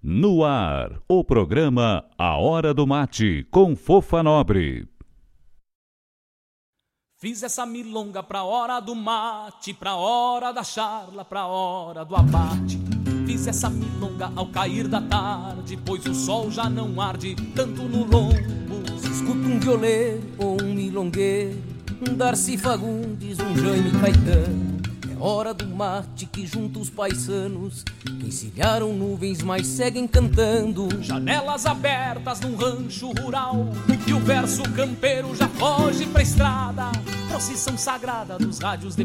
No ar, o programa A Hora do Mate, com Fofa Nobre. Fiz essa milonga pra hora do mate, pra hora da charla, pra hora do abate. Fiz essa milonga ao cair da tarde, pois o sol já não arde tanto no lombo. Escuta um violeiro ou um milongueiro, um Darcy Fagundes, um Jaime Caetano. Hora do mate que junta os paisanos, que encilharam nuvens, mas seguem cantando. Janelas abertas num rancho rural, e o verso campeiro já foge pra estrada. Procissão sagrada dos rádios de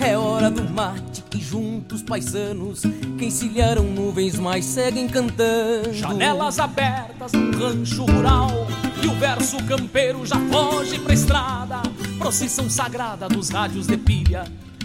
É hora do mate que junta os paisanos, que encilharam nuvens, mas seguem cantando. Janelas abertas num rancho rural E o verso campeiro já foge pra estrada Procissão sagrada dos rádios de pilha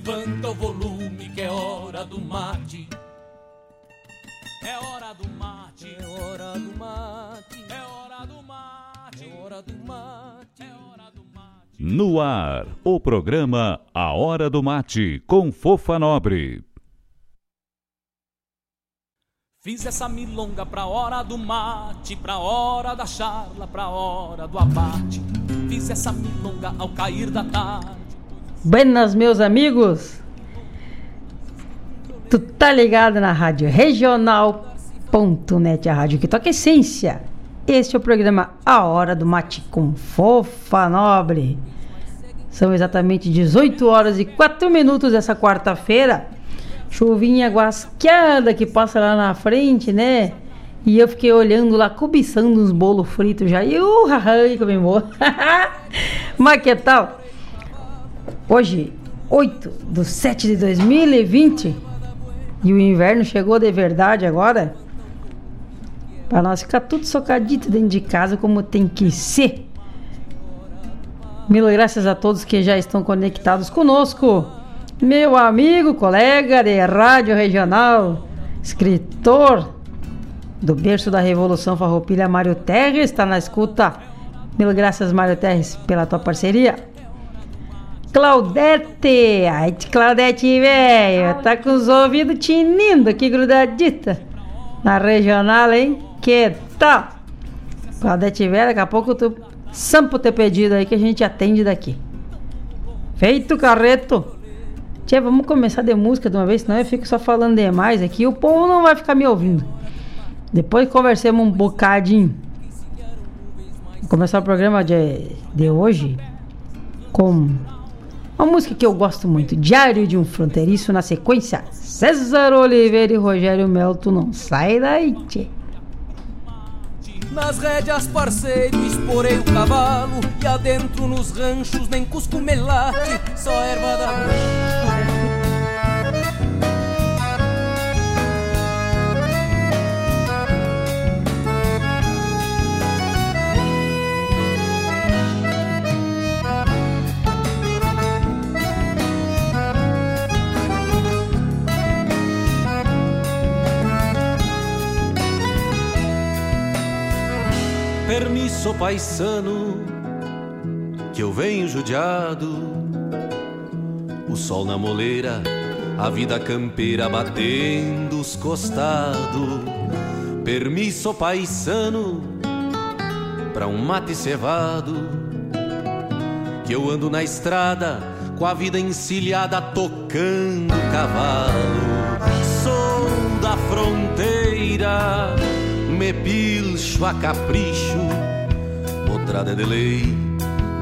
levanta o volume que é hora do mate. É hora do mate, É hora do mate é hora do mate. É hora do mate É hora do mate. No ar, o programa A Hora do Mate, com Fofa Nobre. Fiz essa milonga pra hora do mate, pra hora da charla, pra hora do abate. Fiz essa milonga ao cair da tarde. Buenas, meus amigos. Tu tá ligado na rádio regional.net, a rádio que toca essência. Este é o programa A Hora do Mate com Fofa Nobre. São exatamente 18 horas e 4 minutos dessa quarta-feira. Chuvinha guasqueada que passa lá na frente, né? E eu fiquei olhando lá, cobiçando uns bolos fritos já. E uh, haha, como bem. Mas que tal? Hoje, 8 de 7 de 2020, e o inverno chegou de verdade agora, para nós ficar tudo socadito dentro de casa como tem que ser. Mil graças a todos que já estão conectados conosco. Meu amigo, colega de rádio regional, escritor do berço da Revolução Farroupilha, Mário Terres, está na escuta. Mil graças, Mário Terres, pela tua parceria. Claudete! Ai, Claudete, velho, tá com os ouvidos tinindo aqui grudadita na regional, hein? Que tal? Claudete, velho, daqui a pouco tu sampa o teu pedido aí que a gente atende daqui. Feito, carreto! Tia, vamos começar de música de uma vez, senão eu fico só falando demais aqui. O povo não vai ficar me ouvindo. Depois conversemos um bocadinho. Vou começar o programa de, de hoje com uma música que eu gosto muito, Diário de um Fronteiriço, na sequência, César Oliveira e Rogério Melo, tu não sai daí, tchê. Nas rédeas parceiro, esporei o cavalo E adentro nos ranchos nem cusco melate Só erva da Permisso paisano que eu venho judiado o sol na moleira, a vida campeira batendo os costados. Permisso paisano pra um mate cevado. Que eu ando na estrada com a vida encilhada tocando cavalo. Sou da fronteira, me pilcho a capricho. Outra de lei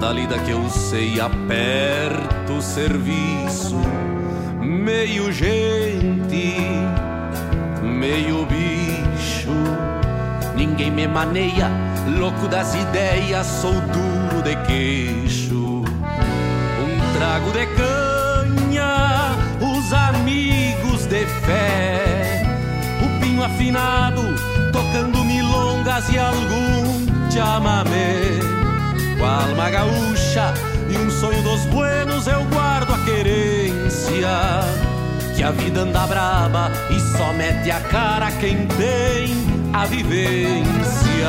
da lida que eu sei, aperto o serviço, meio gente, meio bicho. Ninguém me maneia, louco das ideias, sou duro de queixo. Um trago de canha, os amigos de fé, o pinho afinado, tocando milongas e algum chamamé com a alma gaúcha e um sonho dos buenos eu guardo a querência. Que a vida anda braba e só mete a cara quem tem a vivência.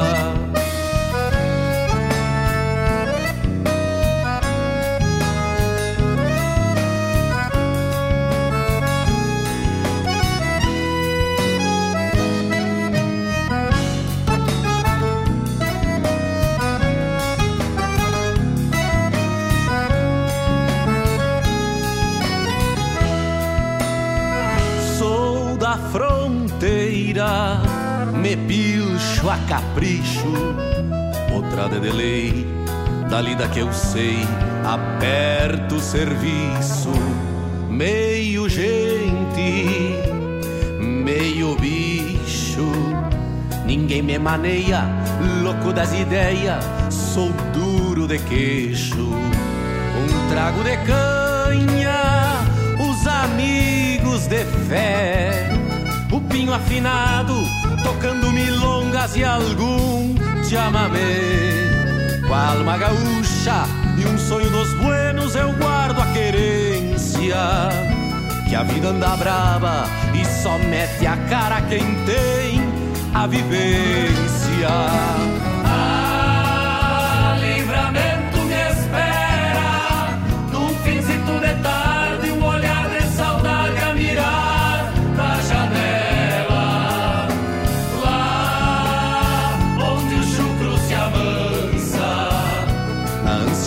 Capricho, outra de lei, da lida que eu sei, aperto o serviço, meio gente, meio bicho, ninguém me maneia, louco das ideias, sou duro de queixo, um trago de canha, os amigos de fé, o pinho afinado, tocando milongas e algum chamamé. Com a alma gaúcha e um sonho dos buenos, eu guardo a querência. Que a vida anda brava e só mete a cara quem tem a vivência. Ah, livramento me espera, num finzito de tarde,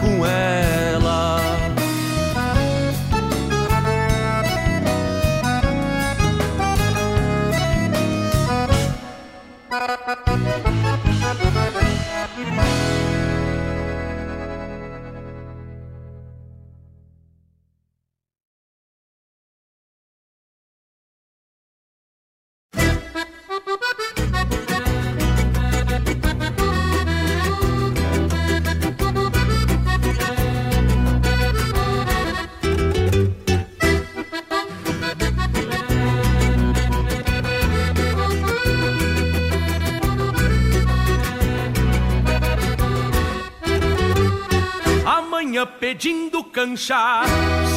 com ela. Cancha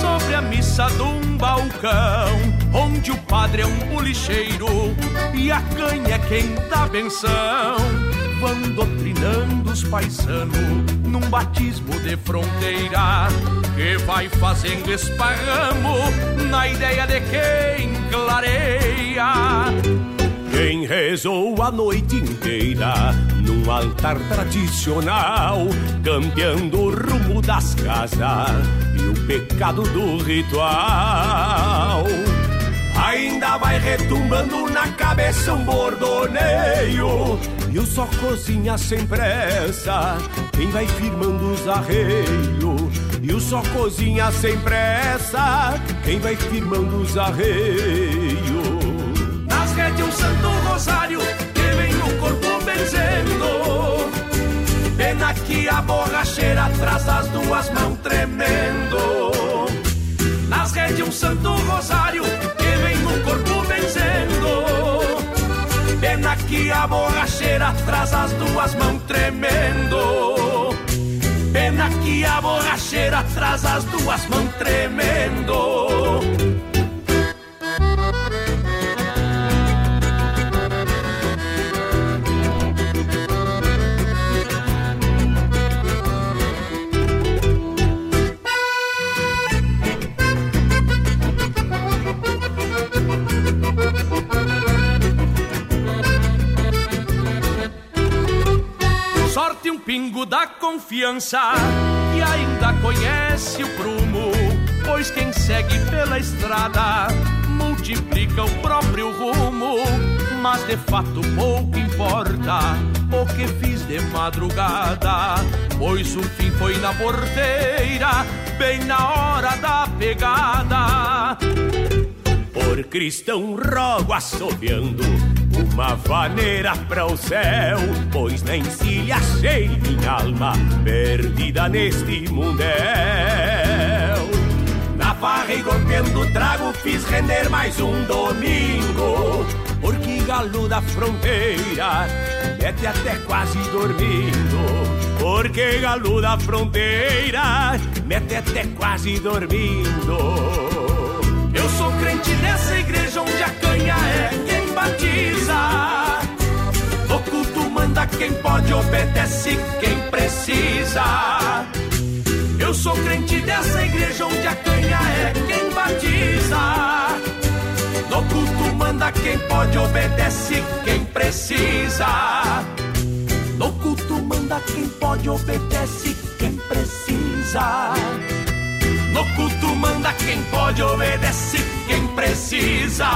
sobre a missa de um balcão, onde o padre é um bolicheiro e a canha é quem dá benção. Vão doutrinando os paisanos num batismo de fronteira que vai fazendo esparramo na ideia de quem clareia. Quem rezou a noite inteira num altar tradicional, cambiando o rumo das casas e o pecado do ritual. Ainda vai retumbando na cabeça um bordoneio E o só cozinha sem pressa Quem vai firmando os arreios E o só cozinha sem pressa Quem vai firmando os arreios Redes um santo rosário Que vem no corpo benzendo Pena que a borracheira atrás das duas mãos tremendo. Nas redes um santo rosário no corpo benzendo Pena que a borracheira traz as duas mãos tremendo. Pena que a borracheira traz as duas mãos tremendo confiança e ainda conhece o prumo, pois quem segue pela estrada multiplica o próprio rumo, mas de fato pouco importa o que fiz de madrugada, pois o fim foi na porteira, bem na hora da pegada. Por cristão rogo assobiando uma vaneira para o céu, pois nem se achei minha alma perdida neste mundel. Na farra e golpeando trago fiz render mais um domingo, porque galo da fronteira mete até quase dormindo. Porque galo da fronteira mete até quase dormindo. Eu sou crente nessa igreja onde a canha é quem batiza. Manda quem pode, obedece quem precisa. Eu sou crente dessa igreja onde a canha é quem batiza. No culto manda quem pode, obedece quem precisa. No culto manda quem pode, obedece quem precisa. No culto manda quem pode, obedece quem precisa.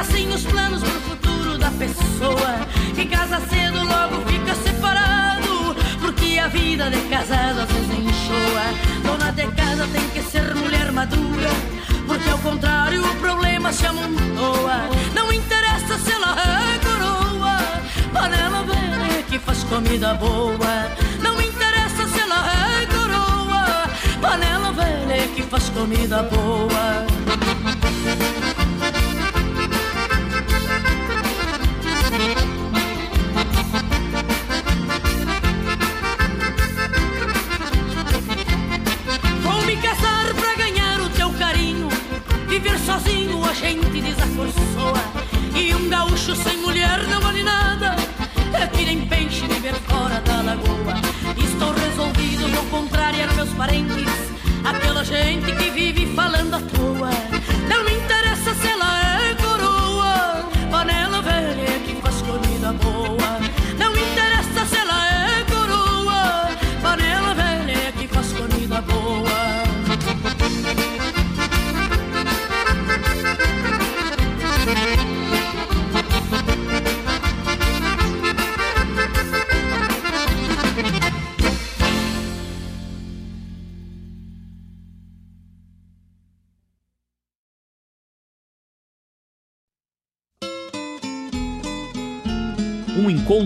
assim os planos pro futuro da pessoa. Que casa cedo logo fica separado, porque a vida de casado às vezes enjoa. Dona de casa tem que ser mulher madura, porque ao contrário o problema se amontoa. Não interessa se ela é coroa, panela velha é que faz comida boa. Não interessa se ela é coroa, panela velha é que faz comida boa. A gente desaforçoa E um gaúcho sem mulher não vale nada. É que nem peixe viver fora da lagoa. Estou resolvido, vou contrariar meus parentes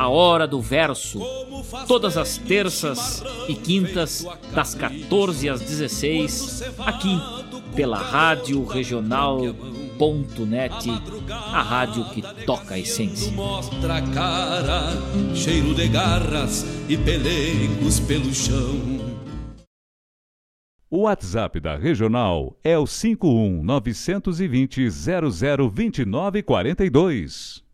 A Hora do Verso todas as terças e quintas, das 14 às 16, aqui pela Rádio Regional.net, a rádio que toca a essência. Mostra a cara, cheiro de garras e pelegos pelo chão. O WhatsApp da Regional é o 51 920 002942.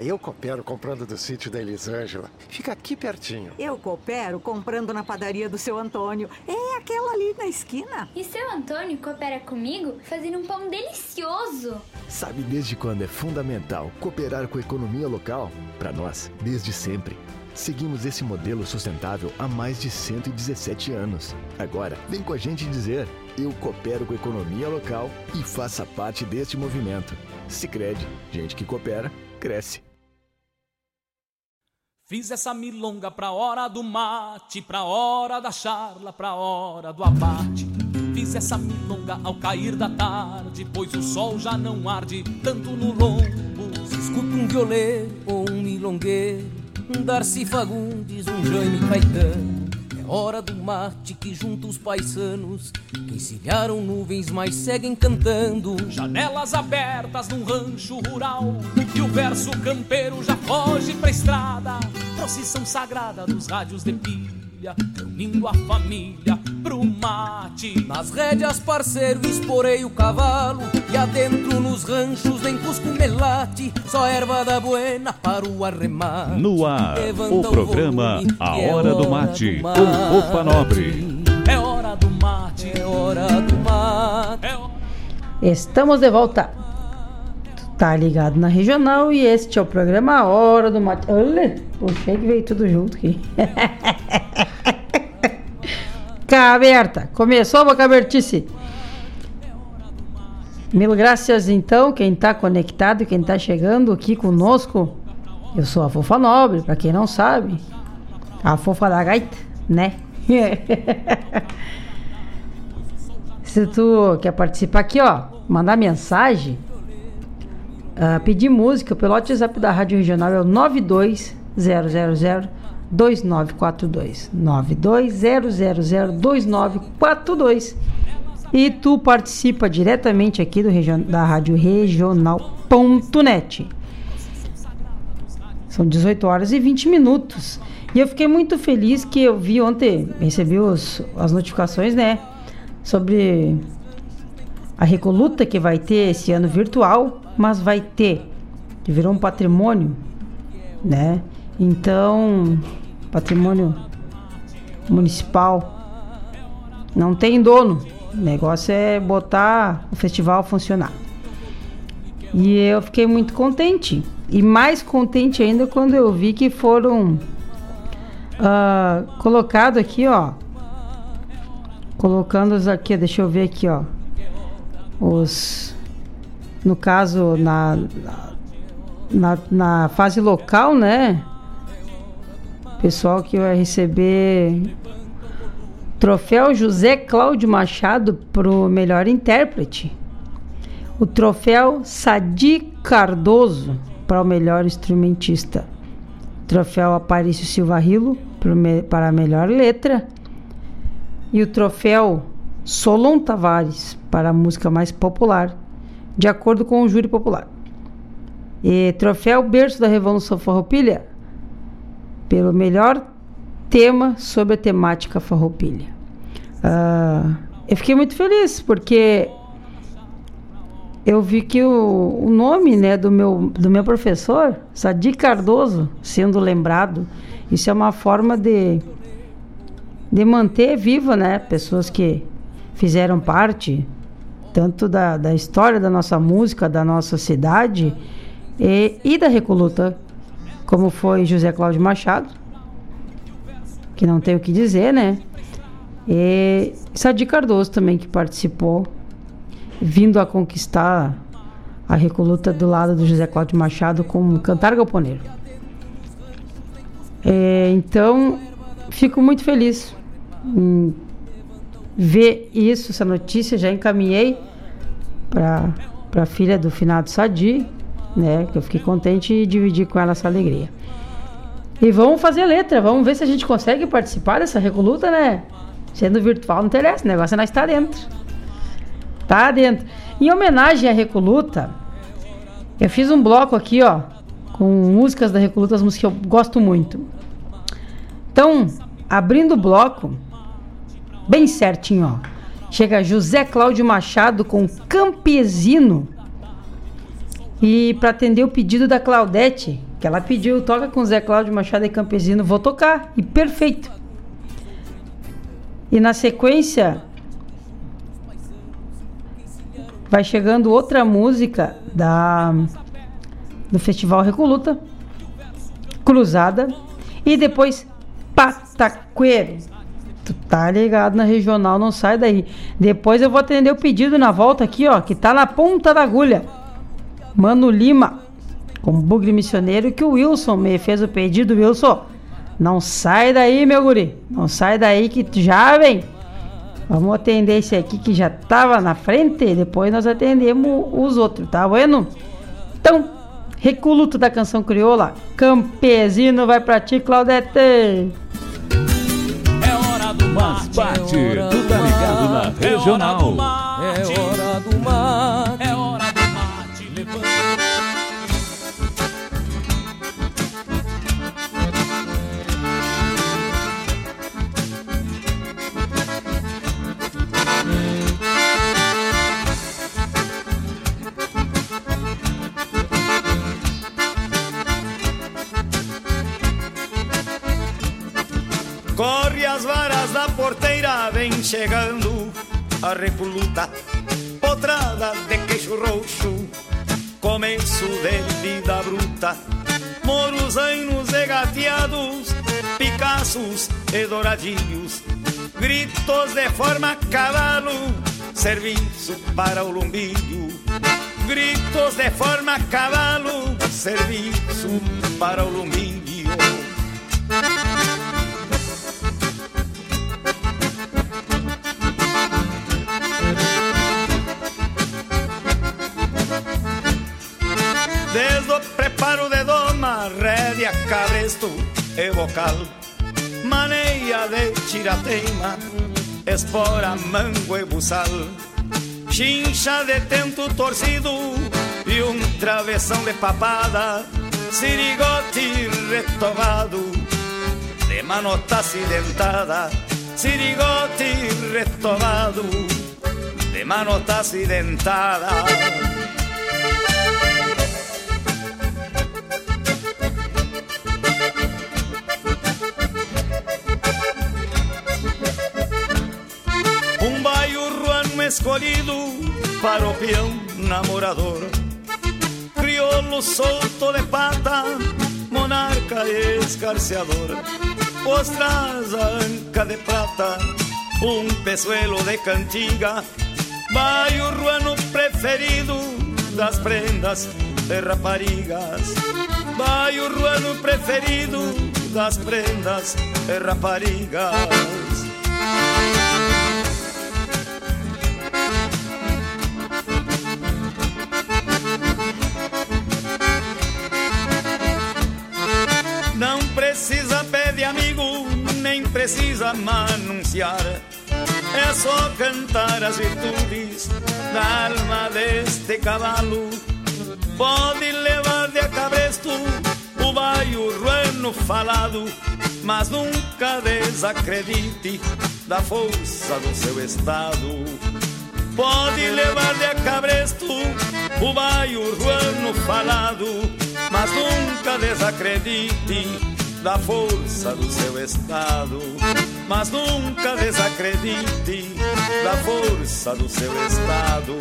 Eu coopero comprando do sítio da Elisângela. Fica aqui pertinho. Eu coopero comprando na padaria do seu Antônio. É aquela ali na esquina. E seu Antônio coopera comigo fazendo um pão delicioso. Sabe desde quando é fundamental cooperar com a economia local? Para nós, desde sempre. Seguimos esse modelo sustentável há mais de 117 anos. Agora, vem com a gente dizer: eu coopero com a economia local e faça parte deste movimento. Sicredi, gente que coopera, cresce. Fiz essa milonga pra hora do mate, pra hora da charla, pra hora do abate. Fiz essa milonga ao cair da tarde, pois o sol já não arde tanto no lombo. Escuta um violeiro ou um milongueiro, um Darcy Fagundes, um Jaime Caetano. Hora do mate que junta os paisanos, que encilharam nuvens, mas seguem cantando. Janelas abertas num rancho rural, e o verso campeiro já foge pra estrada. Procissão sagrada dos rádios de pilha, reunindo a família pro mate. Nas rédeas, parceiro, esporei o cavalo, e adentro nos ranchos nem cusco melate, só erva da buena para o arremate. No ar, Levanta o programa volume, A que é Hora do Mate, do com Opa Nobre. É hora do mate, É hora do mate. é hora. Estamos de volta. Tá ligado na regional e este é o programa A Hora do Mate. Olha, puxei que veio tudo junto aqui. Caberta, começou a boca abertice. Mil graças então, quem tá conectado, quem tá chegando aqui conosco. Eu sou a Fofa Nobre, pra quem não sabe. A Fofa da Gaita, né? Se tu quer participar aqui, ó, mandar mensagem, ah, pedir música pelo WhatsApp da Rádio Regional é o 92000 2942 92000 2942 e tu participa diretamente aqui do da Rádio Regional.net. São 18 horas e 20 minutos. E eu fiquei muito feliz que eu vi ontem, recebi os, as notificações, né? Sobre a Recoluta que vai ter esse ano virtual, mas vai ter, que virou um patrimônio, né? Então, patrimônio municipal não tem dono. O negócio é botar o festival funcionar. E eu fiquei muito contente. E mais contente ainda quando eu vi que foram uh, colocado aqui, ó. Colocando os aqui, deixa eu ver aqui, ó. Os. No caso, na, na, na fase local, né? Pessoal que vai receber troféu José Cláudio Machado pro melhor intérprete. O troféu Sadi Cardoso para o melhor instrumentista. Troféu Aparício Silva Rilo para a melhor letra. E o troféu Solon Tavares para a música mais popular, de acordo com o júri popular. E troféu Berço da Revolução Farroupilha pelo melhor tema sobre a temática farroupilha. Uh, eu fiquei muito feliz porque eu vi que o, o, nome né, do, meu, do meu professor, Sadi Cardoso, sendo lembrado, isso é uma forma de, de manter viva né, pessoas que fizeram parte tanto da, da história da nossa música, da nossa cidade e, e da Recoluta como foi José Cláudio Machado, que não tem o que dizer, né? E Sadi Cardoso também, que participou, vindo a conquistar a recoluta do lado do José Cláudio Machado como cantar galponeiro. É, então, fico muito feliz em ver isso, essa notícia. Já encaminhei para a filha do finado Sadi, né? Que eu fiquei contente e dividi com ela essa alegria. E vamos fazer letra, vamos ver se a gente consegue participar dessa recoluta, né? Sendo virtual não interessa, o negócio é nós estar tá dentro. Tá dentro. Em homenagem à recoluta, eu fiz um bloco aqui, ó, com músicas da recoluta, as músicas que eu gosto muito. Então, abrindo o bloco, bem certinho, ó. Chega José Cláudio Machado com Campesino e para atender o pedido da Claudete, que ela pediu, toca com Zé Cláudio Machado e Campesino, vou tocar. E perfeito. E na sequência vai chegando outra música da do Festival Recoluta, Cruzada, e depois Pataqueiro. Tu tá ligado na regional, não sai daí. Depois eu vou atender o pedido na volta aqui, ó, que tá na ponta da agulha. Mano Lima, com bugre missioneiro, que o Wilson me fez o pedido, Wilson. Não sai daí, meu guri. Não sai daí que já vem. Vamos atender esse aqui que já tava na frente. Depois nós atendemos os outros, tá bueno? Então, recoluto da canção crioula. Campesino vai pra ti, Claudete. É hora do Mas bate, é tu tá ligado na regional. É hora do mate. Corre as varas da porteira, vem chegando a repoluta, potrada de queixo roxo, começo de vida bruta. Moruzainos e gateados, picaços e douradinhos, gritos de forma cavalo, serviço para o lumbilho. Gritos de forma cavalo, serviço para o lumbilho. Desde o preparo de doma, rédea, cabresto e vocal. Maneia de tirateima, espora, mango e Chincha de tento torcido e um travessão de papada. Sirigote retomado, de manota acidentada. Sirigote retomado, de manota acidentada escolhido para o peão namorador crioulo solto de pata, monarca escarceador. Postras a anca de prata, um pezuelo de cantiga, vai o ruano preferido das prendas de raparigas. Vai o ruano preferido das prendas de raparigas. Precisa manunciar. É só cantar as virtudes da alma deste cavalo. Pode levar de a cabresto o baio ruano falado, mas nunca desacredite da força do seu estado. Pode levar de a cabresto o baio ruano falado, mas nunca desacredite da força do seu estado. Mas nunca desacredite da força do seu estado.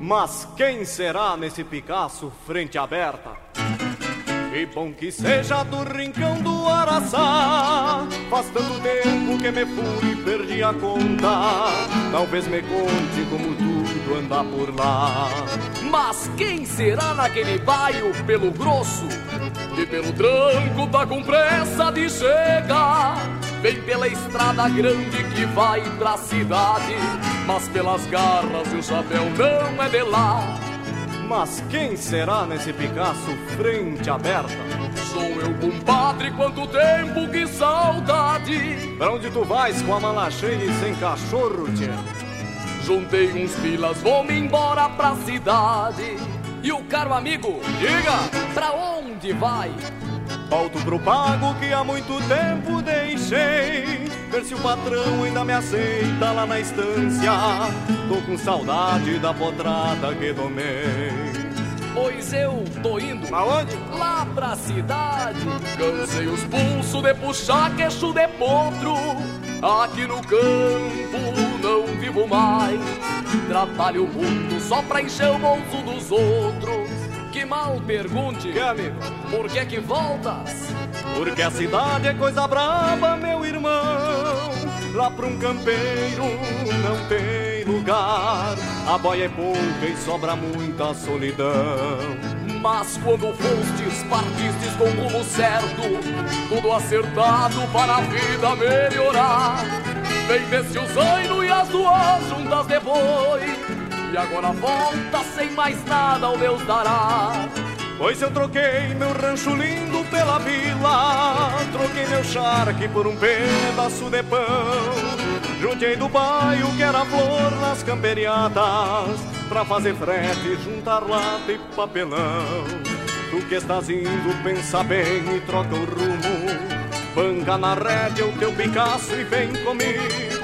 Mas quem será nesse Picasso frente aberta? Que bom que seja do rincão do Araçá. Faz tanto tempo que me fui e perdi a conta. Talvez me conte como tudo anda por lá. Mas quem será naquele baio pelo grosso? E pelo tranco tá com pressa de chegar. Vem pela estrada grande que vai pra cidade. Mas pelas garras e o chapéu não é de lá Mas quem será nesse Picasso frente aberta? Sou eu, compadre, quanto tempo, que saudade Pra onde tu vais com a mala cheia e sem cachorro, tchê? Juntei uns pilas, vou-me embora pra cidade E o caro amigo, diga, pra onde vai? Volto pro pago que há muito tempo deixei. Ver se o patrão ainda me aceita lá na estância. Tô com saudade da potrada que domei. Pois eu tô indo Aonde? Lá pra cidade. Cansei os pulsos de puxar queixo de potro. Aqui no campo não vivo mais. Trabalho muito só pra encher o bolso dos outros que mal pergunte, que amigo? Por que que voltas? Porque a cidade é coisa brava, meu irmão. Lá pra um campeiro não tem lugar. A boia é pouca e sobra muita solidão. Mas quando fostes, partistes com o rumo certo, tudo acertado para a vida melhorar. Vem desse o zaino e as duas juntas de boi e agora volta sem mais nada ao Deus dará. Pois eu troquei meu rancho lindo pela vila, troquei meu charque por um pedaço de pão. Juntei do bairro que era flor nas camperiadas, pra fazer frete, juntar lata e papelão. Tu que estás indo, pensa bem e troca o rumo. Banca na rédea o teu Picasso e vem comigo.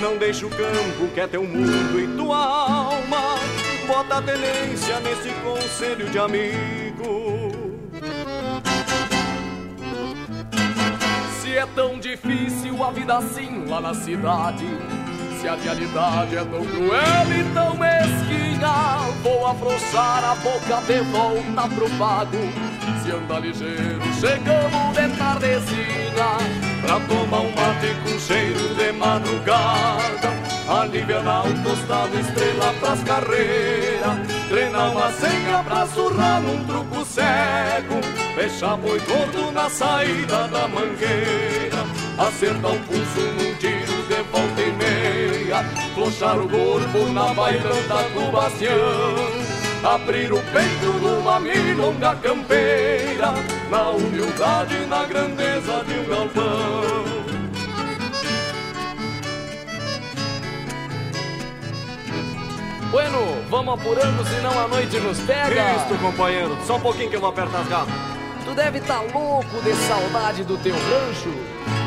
Não deixa o campo que é teu mundo e tua alma. Bota a tenência nesse conselho de amigo. Se é tão difícil a vida assim lá na cidade, se a realidade é tão cruel e tão mesquinha, vou afrouxar a boca de volta pro pago. Se anda ligeiro, chegamos de tardezinha Pra tomar um mate com cheiro de madrugada. Aliviar o tostado, estrela pras carreiras. Treinar uma senha pra surrar num truco cego. Fechar boi gordo na saída da mangueira. Acertar um pulso num tiro de volta e meia Flochar o corpo na bailanta do bastião Abrir o peito numa milonga campeira Na humildade e na grandeza de um galpão. Bueno, vamos apurando, senão a noite nos pega. Cristo, companheiro, só um pouquinho que eu vou apertar as garras. Tu deve tá louco de saudade do teu rancho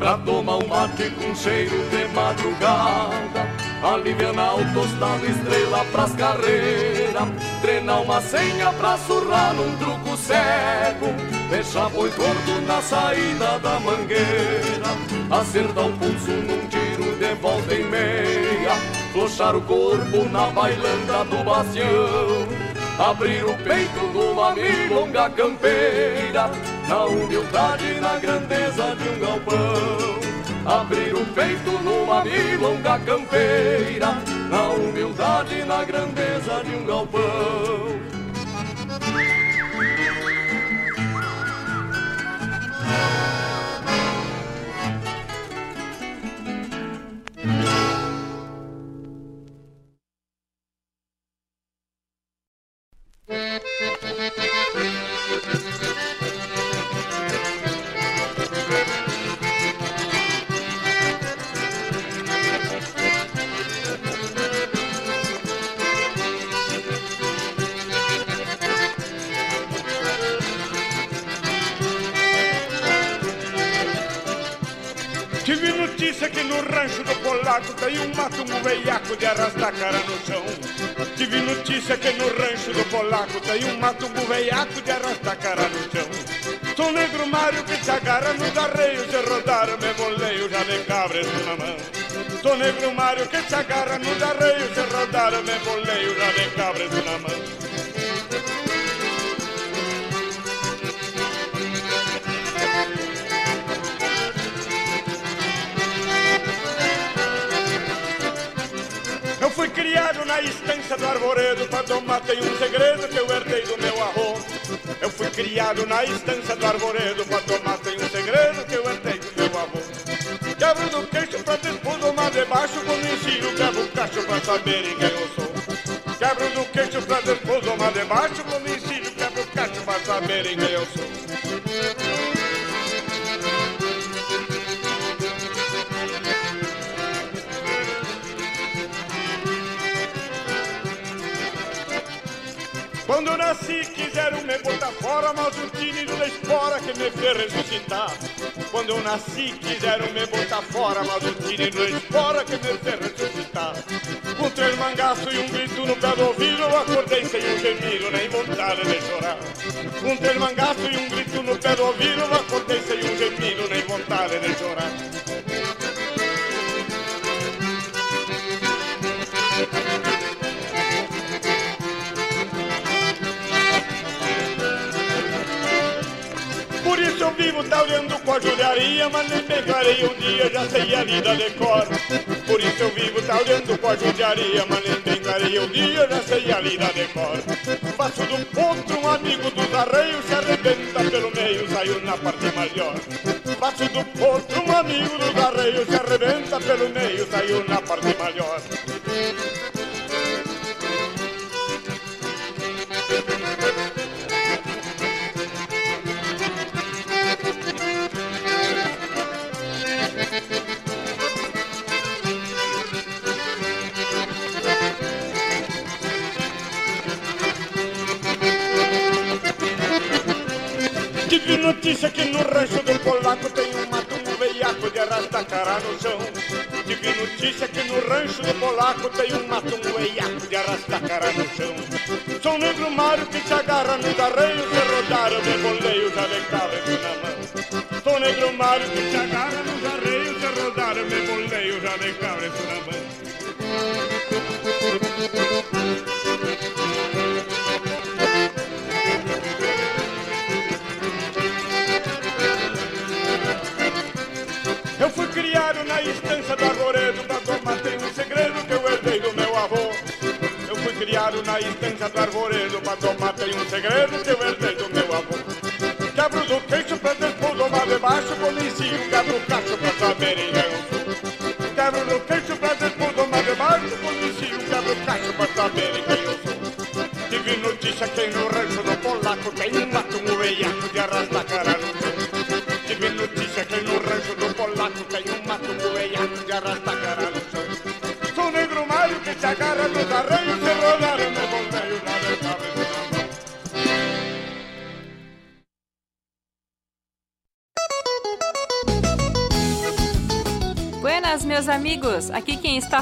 Pra tomar um mate com cheiro de madrugada. Alivianar o tostado, estrela pras carreiras Treinar uma senha pra surrar num truco cego. Deixar boi gordo na saída da mangueira. Acertar o pulso num tiro de volta e meia. Flochar o corpo na bailanda do bastião. Abrir o peito numa milonga campeira Na humildade e na grandeza de um galpão. Abrir o peito numa milonga campeira. Na humildade e na grandeza de um galpão. Tive veiaco de arrastar cara no chão. Sou negro Mário que te agarra nos arreios de rodar, me boleio já de cabres na mão. Sou negro Mário que te agarra nos arreios de rodar, me boleio já de cabres na mão. Eu fui criado na estância do arvoredo Pra tomar tem um segredo que eu herdei do meu avô Eu fui criado na estância do arvoredo Pra tomar tem um segredo que eu herdei do meu avô. Quebro do queixo pra depois tomar debaixo Quando ensino quebro o cacho pra saberem quem eu sou. Quebro do queixo pra depois tomar debaixo Quando ensino quebro o cacho pra saberem quem eu sou Eu nasci quiseram me botar fora, mas o tímido da espora que me fez ressuscitar. Quando eu nasci quiseram me botar fora, mas o tímido da espora que me fez ressuscitar. Com três mangaços e um grito no pé do ouvido, eu acordei sem um gemido, nem vontade de chorar. Com três mangaços e um grito no pé do ouvido, eu acordei sem um gemido, nem vontade de chorar. Vivo talhando com a judiaria, mas nem bem clarei um dia, já sei a lida de cor. Por isso eu vivo talhando com a judiaria, mas nem bem clarei um dia, já sei a lida de cor. Faço do potro um amigo dos arreios, se arrebenta pelo meio, saiu na parte maior. Faço do potro um amigo dos arreios, se arrebenta pelo meio, saiu na parte maior. Notícia que no rancho do polaco tem um mato um veiaco de arrasta cara no chão. Tive notícia que no rancho do polaco tem um mato um veiaco de arrasta cara no chão. Sou negro Mário que se agarra nos arreios e rodar eu me boleio já de cabresto na mão. Sou negro Mário que se agarra nos arreios e rodar eu me boleio já de cabresto na mão. Estância do arvoredo Da doma tem um segredo que eu herdei do meu avô. Eu fui criado na estância do arvoredo Da doma tem um segredo que eu herdei do meu avô. Quebro do queixo pra depois domar debaixo Policio, quebro o cacho pra saberem quem sou Quebro do queixo pra depois domar debaixo Policio, quebro o cacho pra saberem quem eu sou Tive notícia que no rancho do polaco Tem um mato, um veiaco de arrasta cara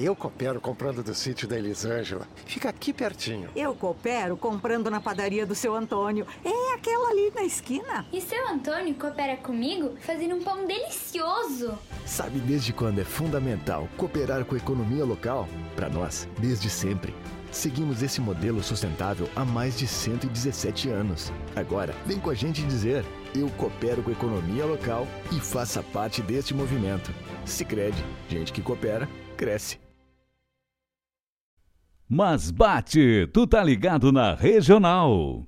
Eu coopero comprando do sítio da Elisângela. Fica aqui pertinho. Eu coopero comprando na padaria do seu Antônio. É aquela ali na esquina. E seu Antônio coopera comigo fazendo um pão delicioso. Sabe desde quando é fundamental cooperar com a economia local? Para nós, desde sempre. Seguimos esse modelo sustentável há mais de 117 anos. Agora, vem com a gente dizer: eu coopero com a economia local e faça parte deste movimento. Sicredi, gente que coopera, cresce. Mas bate, tu tá ligado na regional.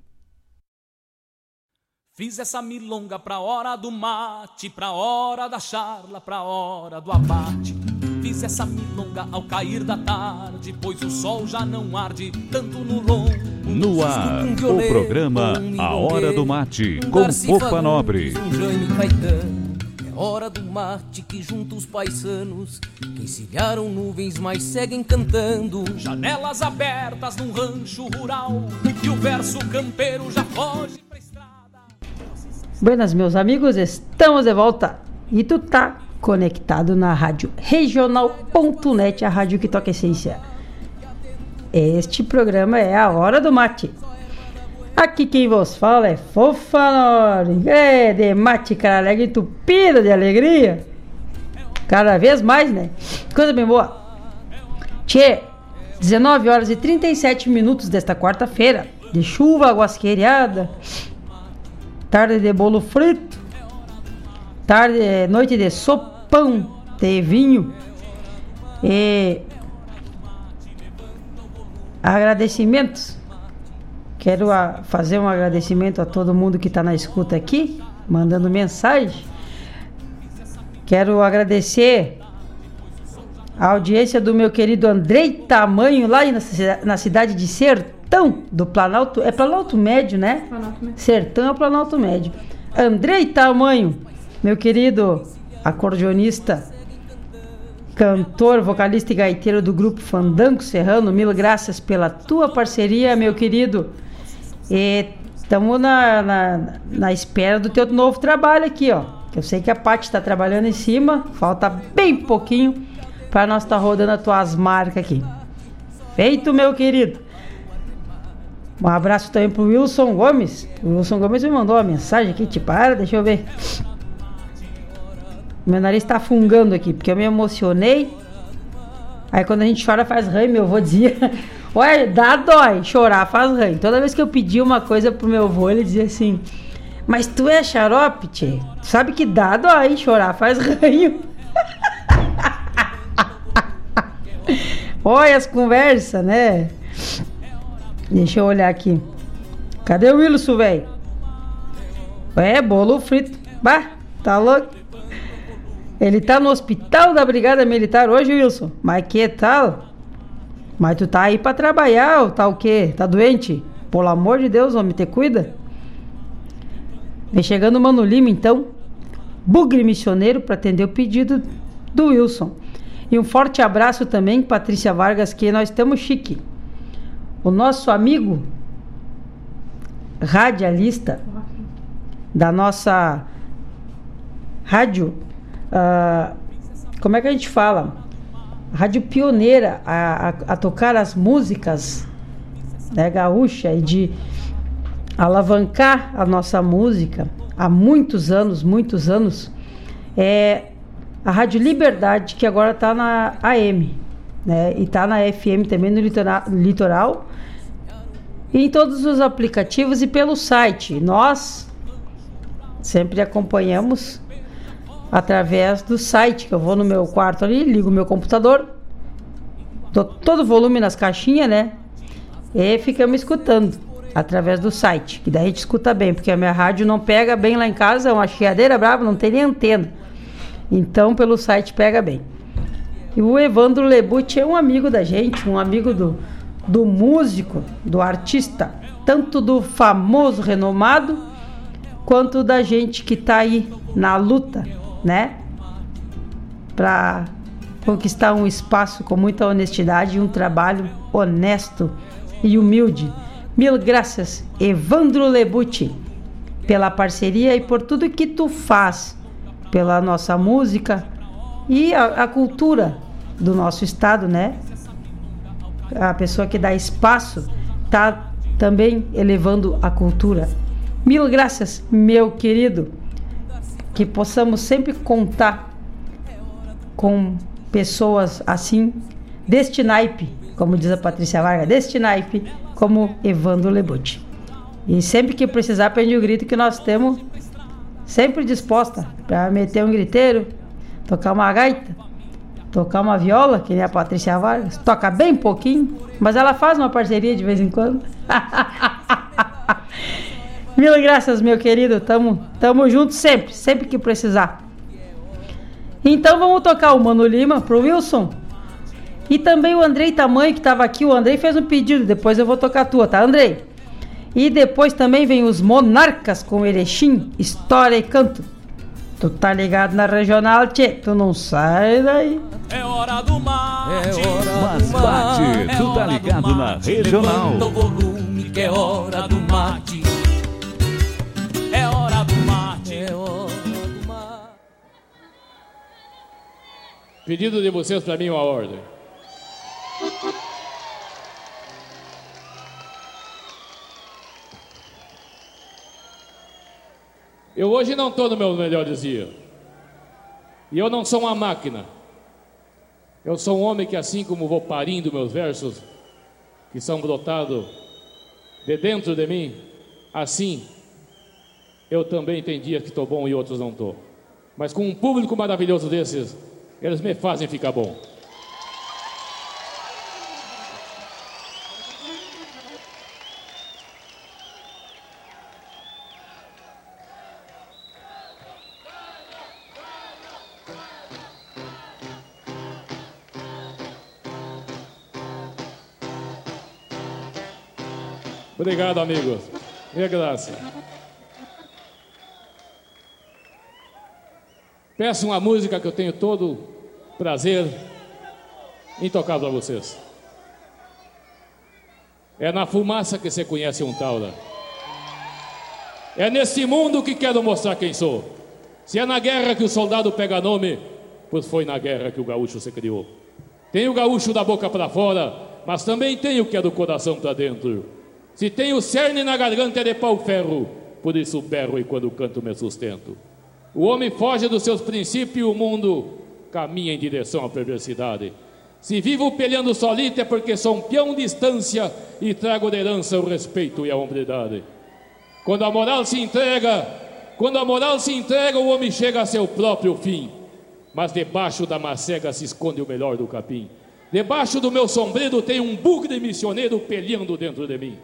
Fiz essa milonga pra hora do mate, pra hora da charla, pra hora do abate. Fiz essa milonga ao cair da tarde, pois o sol já não arde tanto no longo. No ar, o programa A Hora do Mate, com Popa Nobre. Hora do mate que junta os paisanos que encilharam nuvens, mas seguem cantando. Janelas abertas num rancho rural e o verso campeiro já foge pra estrada. Buenas, meus amigos, estamos de volta e tu tá conectado na rádio regional.net, a rádio que toca essência. Este programa é a Hora do Mate. Aqui quem vos fala é Fofanori, é de cara alegre, entupida de alegria. Cada vez mais, né? Coisa bem boa. Tchê, 19 horas e 37 minutos desta quarta-feira, de chuva guasqueiriada, tarde de bolo frito, tarde, noite de sopão de vinho e agradecimentos Quero a, fazer um agradecimento a todo mundo que está na escuta aqui, mandando mensagem. Quero agradecer a audiência do meu querido Andrei Tamanho, lá na, na cidade de Sertão, do Planalto. É Planalto Médio, né? Planalto Médio. Sertão é Planalto Médio. Andrei Tamanho, meu querido acordeonista, cantor, vocalista e gaiteiro do grupo Fandango Serrano, mil graças pela tua parceria, meu querido. Estamos na, na, na, espera do teu novo trabalho aqui, ó. Eu sei que a Paty está trabalhando em cima, falta bem pouquinho para nós estar tá rodando as tuas marcas aqui. Feito, meu querido. Um abraço também pro Wilson Gomes. O Wilson Gomes me mandou uma mensagem aqui, tipo, para, deixa eu ver. Meu nariz está fungando aqui, porque eu me emocionei. Aí quando a gente chora faz rei, meu avô dizia. Olha, dá dói, chorar faz ranho. Toda vez que eu pedia uma coisa pro meu avô, ele dizia assim: Mas tu é xarope, tchê? Sabe que dá dói, chorar faz ranho. Olha as conversas, né? Deixa eu olhar aqui. Cadê o Wilson, velho? É, bolo frito. Bah, tá louco? Ele tá no hospital da Brigada Militar hoje, Wilson. Mas que tal? Mas tu tá aí pra trabalhar, ou tá o quê? Tá doente? Pelo amor de Deus, homem, te cuida. Vem chegando o Mano Lima, então. Bugre missioneiro para atender o pedido do Wilson. E um forte abraço também, Patrícia Vargas, que nós estamos chique. O nosso amigo radialista da nossa rádio. Uh, como é que a gente fala? Rádio pioneira a, a, a tocar as músicas né, gaúcha e de alavancar a nossa música há muitos anos, muitos anos, é a Rádio Liberdade, que agora está na AM, né? E está na FM também no litoral, litoral e em todos os aplicativos e pelo site. Nós sempre acompanhamos através do site, que eu vou no meu quarto ali, ligo o meu computador, dou todo o volume nas caixinhas, né? E ficamos escutando através do site, que daí a gente escuta bem, porque a minha rádio não pega bem lá em casa, é uma chiadeira brava, não tem nem antena. Então pelo site pega bem. E o Evandro Lebut é um amigo da gente, um amigo do, do músico, do artista tanto do famoso renomado quanto da gente que está aí na luta, né? Para conquistar um espaço com muita honestidade e um trabalho honesto e humilde. Mil graças, Evandro Lebuti, pela parceria e por tudo que tu faz pela nossa música e a, a cultura do nosso estado, né? A pessoa que dá espaço tá também elevando a cultura. Mil graças, meu querido. Que possamos sempre contar com pessoas assim, deste naipe, como diz a Patrícia Varga, deste naipe, como Evandro Lebut. E sempre que precisar, prende o grito que nós temos sempre disposta para meter um griteiro, tocar uma gaita, tocar uma viola, que nem a Patrícia Vargas, toca bem pouquinho, mas ela faz uma parceria de vez em quando. Mil graças, meu querido. Tamo, tamo junto sempre, sempre que precisar. Então vamos tocar o Mano Lima pro Wilson. E também o Andrei Tamanho, que estava aqui. O Andrei fez um pedido, depois eu vou tocar a tua, tá, Andrei? E depois também vem os Monarcas com Erechim, História e Canto. Tu tá ligado na regional, tchê, tu não sai daí. É hora do mate, é hora do mate. É tu tá ligado na regional. Levanta o volume que é hora do mate. Pedido de vocês para mim uma ordem. Eu hoje não estou no meu melhor dia. E eu não sou uma máquina. Eu sou um homem que, assim como vou parindo meus versos, que são brotados de dentro de mim, assim, eu também tenho dias que estou bom e outros não estou. Mas com um público maravilhoso desses, eles me fazem ficar bom. Obrigado, amigos. Minha graça. Peço uma música que eu tenho todo prazer em tocar para vocês. É na fumaça que você conhece um taura. É nesse mundo que quero mostrar quem sou. Se é na guerra que o soldado pega nome, pois foi na guerra que o gaúcho se criou. Tem o gaúcho da boca para fora, mas também tem o que é do coração para dentro. Se tenho cerne na garganta é de pau-ferro, por isso berro e quando canto me sustento. O homem foge dos seus princípios e o mundo caminha em direção à perversidade. Se vivo peleando solito é porque sou um peão de distância e trago de herança o respeito e a hombridade. Quando a moral se entrega, quando a moral se entrega, o homem chega a seu próprio fim. Mas debaixo da macega se esconde o melhor do capim. Debaixo do meu sombreiro tem um bugre missioneiro peleando dentro de mim.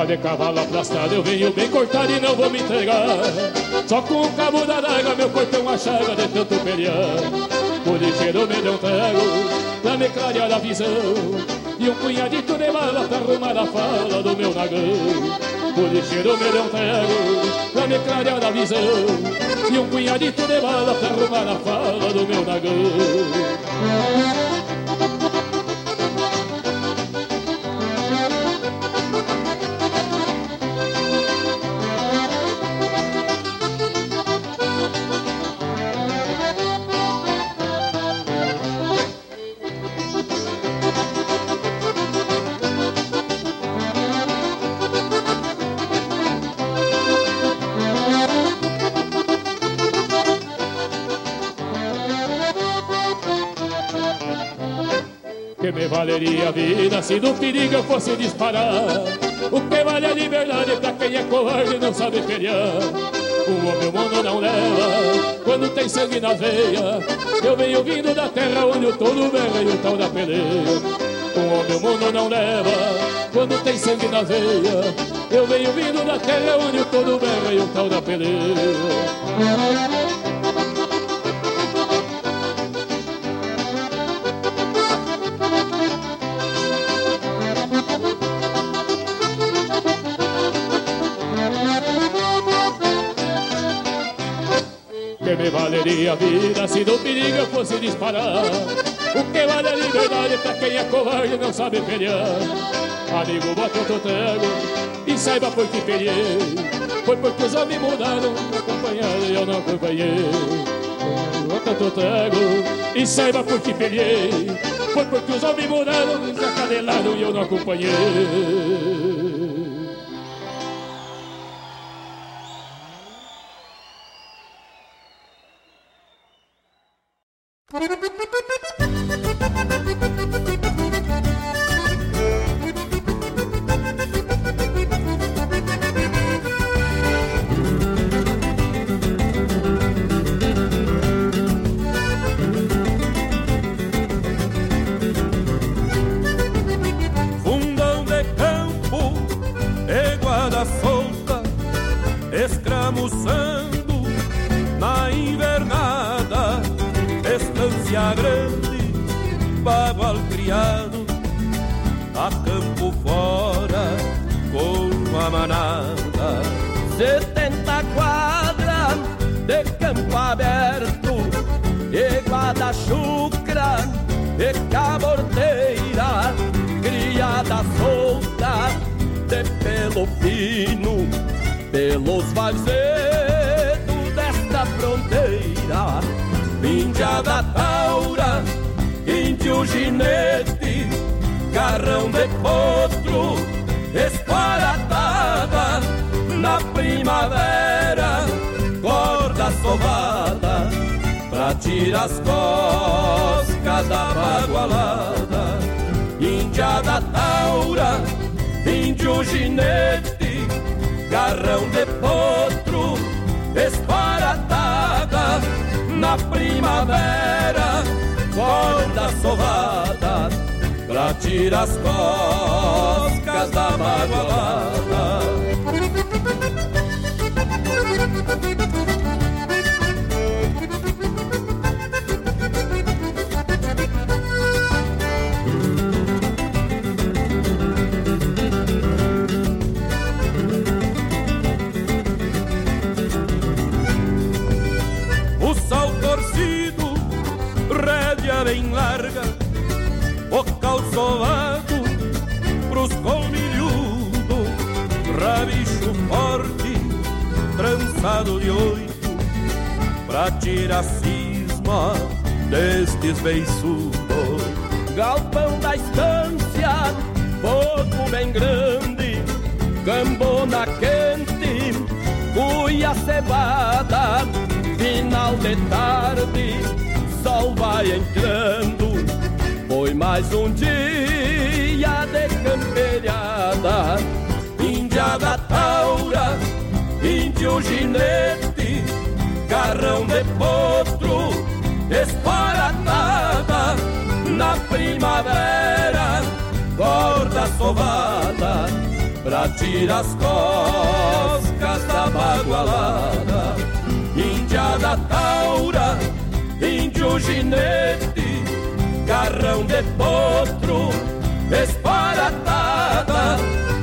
Já de cavalo aplastado eu venho bem cortado e não vou me entregar. Só com o cabo da daga meu corpo é uma chaga de tanto pelear. Por ligeiro me deu um trago pra me clarear a visão. E um punhadito de bala pra arrumar a fala do meu nagão. O lixeiro me deu um tego pra me clarear a visão. E um punhadito de bala pra arrumar a fala do meu nagão valeria a vida se do perigo eu fosse disparar. O que vale a liberdade pra quem é covarde e não sabe pelear. O homem mundo não leva quando tem sangue na veia. Eu venho vindo da terra onde o todo berra e o tal da peleia. O homem mundo não leva quando tem sangue na veia. Eu venho vindo da terra onde o todo berra e o tal da peleia. teria vida se do perigo eu fosse disparar. O que vale a liberdade pra quem é covarde e não sabe pelear? Amigo, bota o trago e saiba por que feriei. Foi porque os homens mudaram, acompanhando e eu não acompanhei. Bota o trago e saiba por que feriei. Foi porque os homens mudaram, e acanelaram e eu não acompanhei.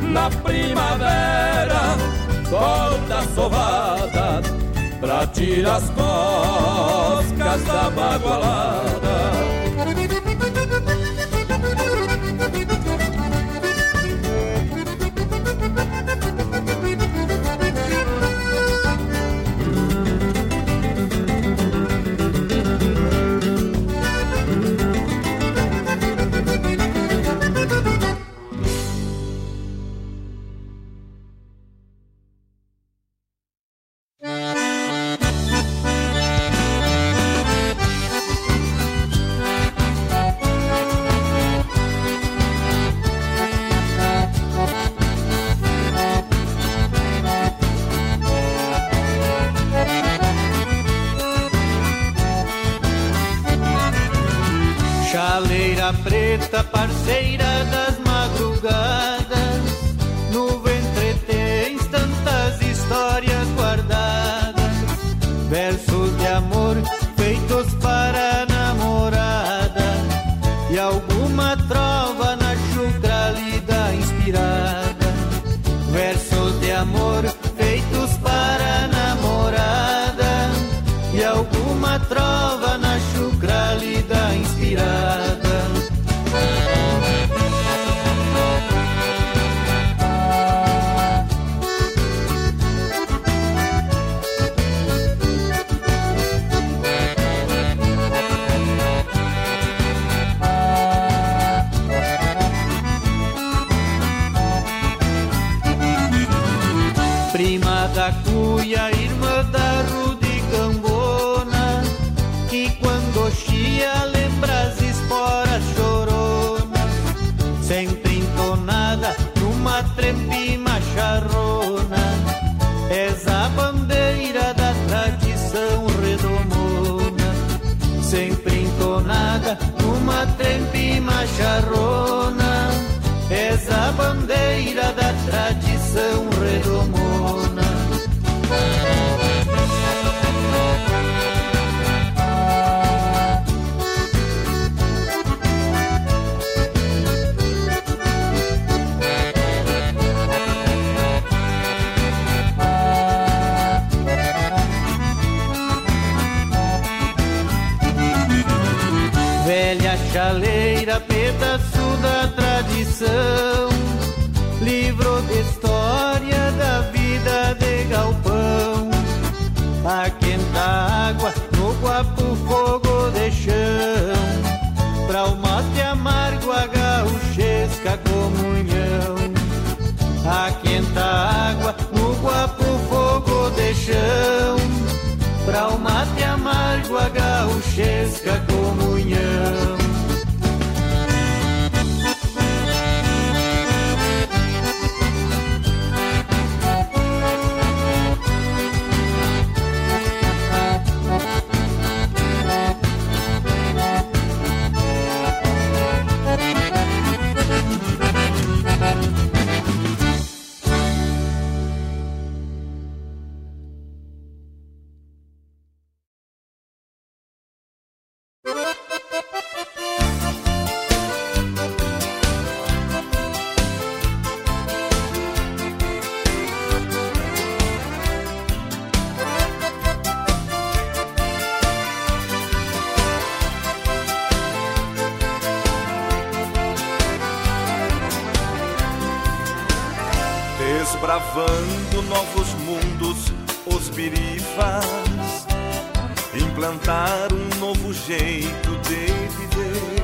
na primavera volta sovada pra tirar as da bagualada. Desbravando novos mundos, os birifas implantar um novo jeito de viver.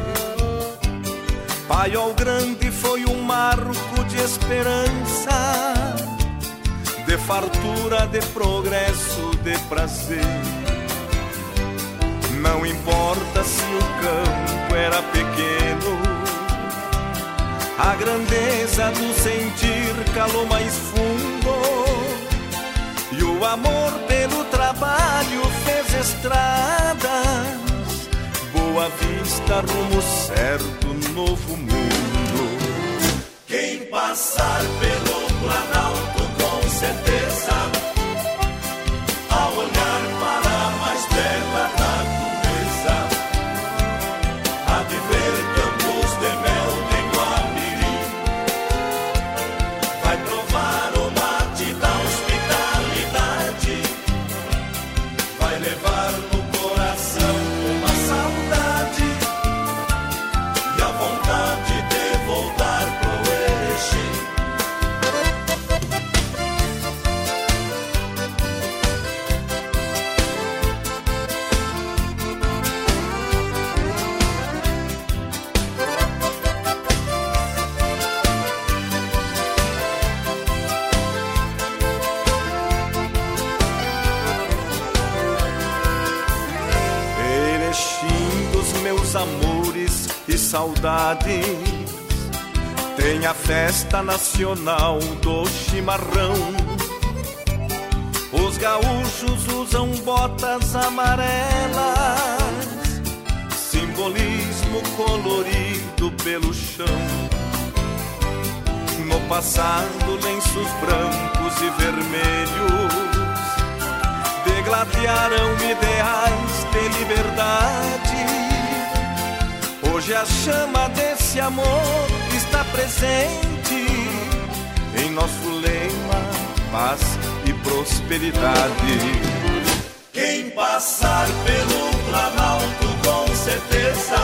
Paiol Grande foi um marco de esperança, de fartura, de progresso, de prazer. Não importa se o campo era pequeno, a grandeza do sentir calou mais fundo. E o amor pelo trabalho fez estradas. Boa vista, rumo certo, novo mundo. Quem passar pelo Planalto com certeza Tem a festa nacional do chimarrão Os gaúchos usam botas amarelas Simbolismo colorido pelo chão. No passado, lenços brancos e vermelhos degladiaram ideais de liberdade. Hoje a chama desse amor está presente em nosso lema, paz e prosperidade. Quem passar pelo Planalto com certeza,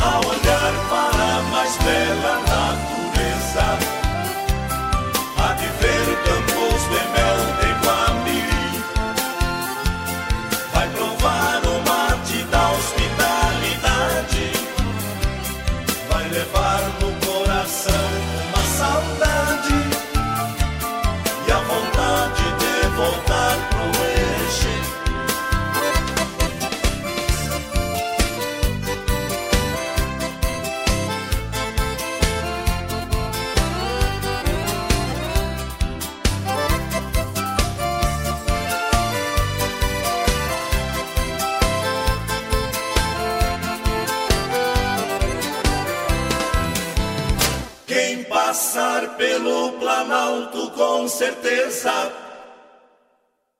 a olhar para a mais bela natureza, há de ver campos de mel certeza,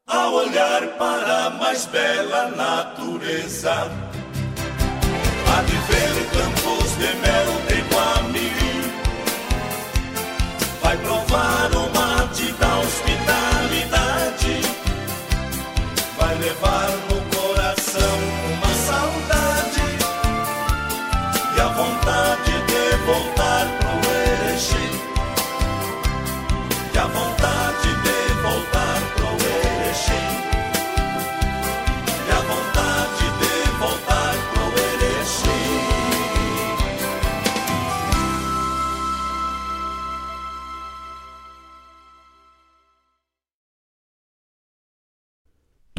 a olhar para a mais bela natureza, há de ver campos de mel de Guamiri, vai provar o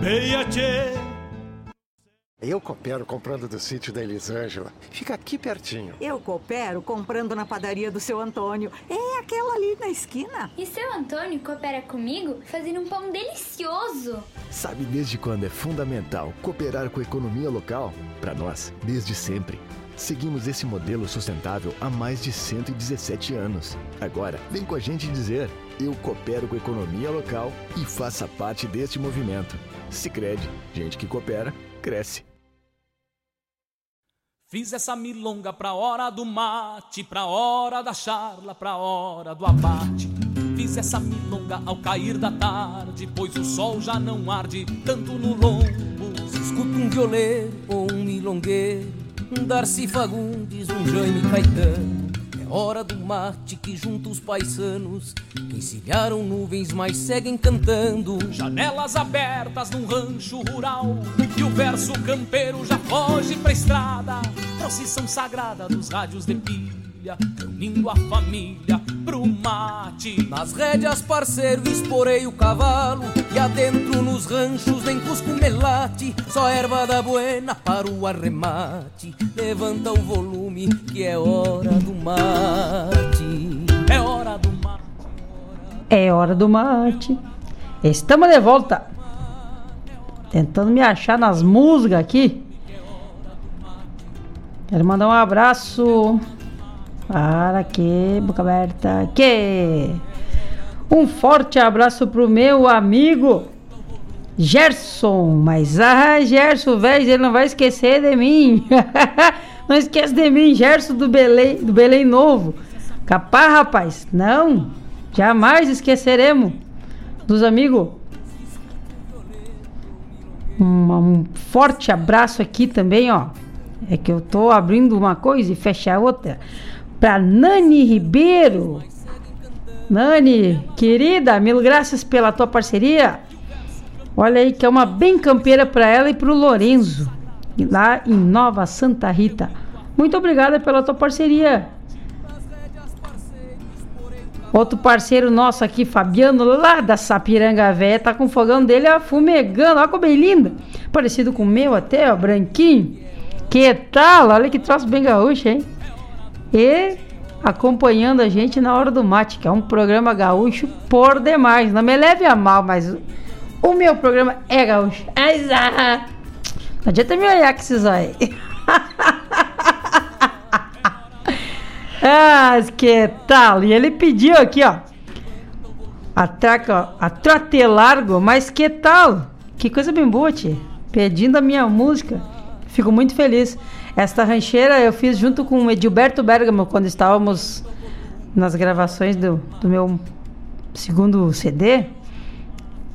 Tchê. Eu coopero comprando do sítio da Elisângela. Fica aqui pertinho. Eu coopero comprando na padaria do seu Antônio. É aquela ali na esquina. E seu Antônio coopera comigo fazendo um pão delicioso. Sabe desde quando é fundamental cooperar com a economia local? Para nós, desde sempre. Seguimos esse modelo sustentável há mais de 117 anos. Agora, vem com a gente dizer: eu coopero com a economia local e faça parte deste movimento. Sicredi, gente que coopera, cresce. Fiz essa milonga pra hora do mate, pra hora da charla, pra hora do abate. Fiz essa milonga ao cair da tarde, pois o sol já não arde tanto no lombo. Se escuta um violeiro ou um milongueiro, um Darcy Fagundes, um Jaime Caetano. Hora do mate que junta os paisanos, que encilharam nuvens, mas seguem cantando. Janelas abertas num rancho rural, e o verso campeiro já foge pra estrada. Procissão sagrada dos rádios de pilha, reunindo a família pro mate. Nas rédeas, parceiro, esporei o cavalo E adentro nos ranchos nem cusco melate Só erva da buena para o arremate Levanta o volume que é hora do mate É hora do mate É hora do mate. Estamos de volta. Tentando me achar nas músicas aqui. Quero mandar um abraço para que boca aberta que um forte abraço pro meu amigo Gerson, mas ah, Gerson, velho, ele não vai esquecer de mim. não esquece de mim, Gerson do Belém, do Belém Novo. Capaz, rapaz, não. Jamais esqueceremos dos amigos. Um, um forte abraço aqui também, ó. É que eu tô abrindo uma coisa e fechar outra. Pra Nani Ribeiro. Nani, querida, mil graças pela tua parceria. Olha aí que é uma bem campeira para ela e pro Lorenzo, lá em Nova Santa Rita. Muito obrigada pela tua parceria. Outro parceiro nosso aqui, Fabiano, lá da Sapiranga Véia, tá com o fogão dele ó, fumegando. Olha como bem linda. Parecido com o meu até, ó, branquinho. Que tal? Olha que troço bem gaúcho, hein? E acompanhando a gente na hora do mate, que é um programa gaúcho por demais. Não me leve a mal, mas o meu programa é gaúcho. Ah, não adianta me olhar com esses aí. ah, que tal? E ele pediu aqui, ó. A, traca, a trote largo, mas que tal? Que coisa bem boa, tia. Pedindo a minha música. Fico muito feliz. Esta rancheira eu fiz junto com o Edilberto Bergamo quando estávamos nas gravações do, do meu segundo CD.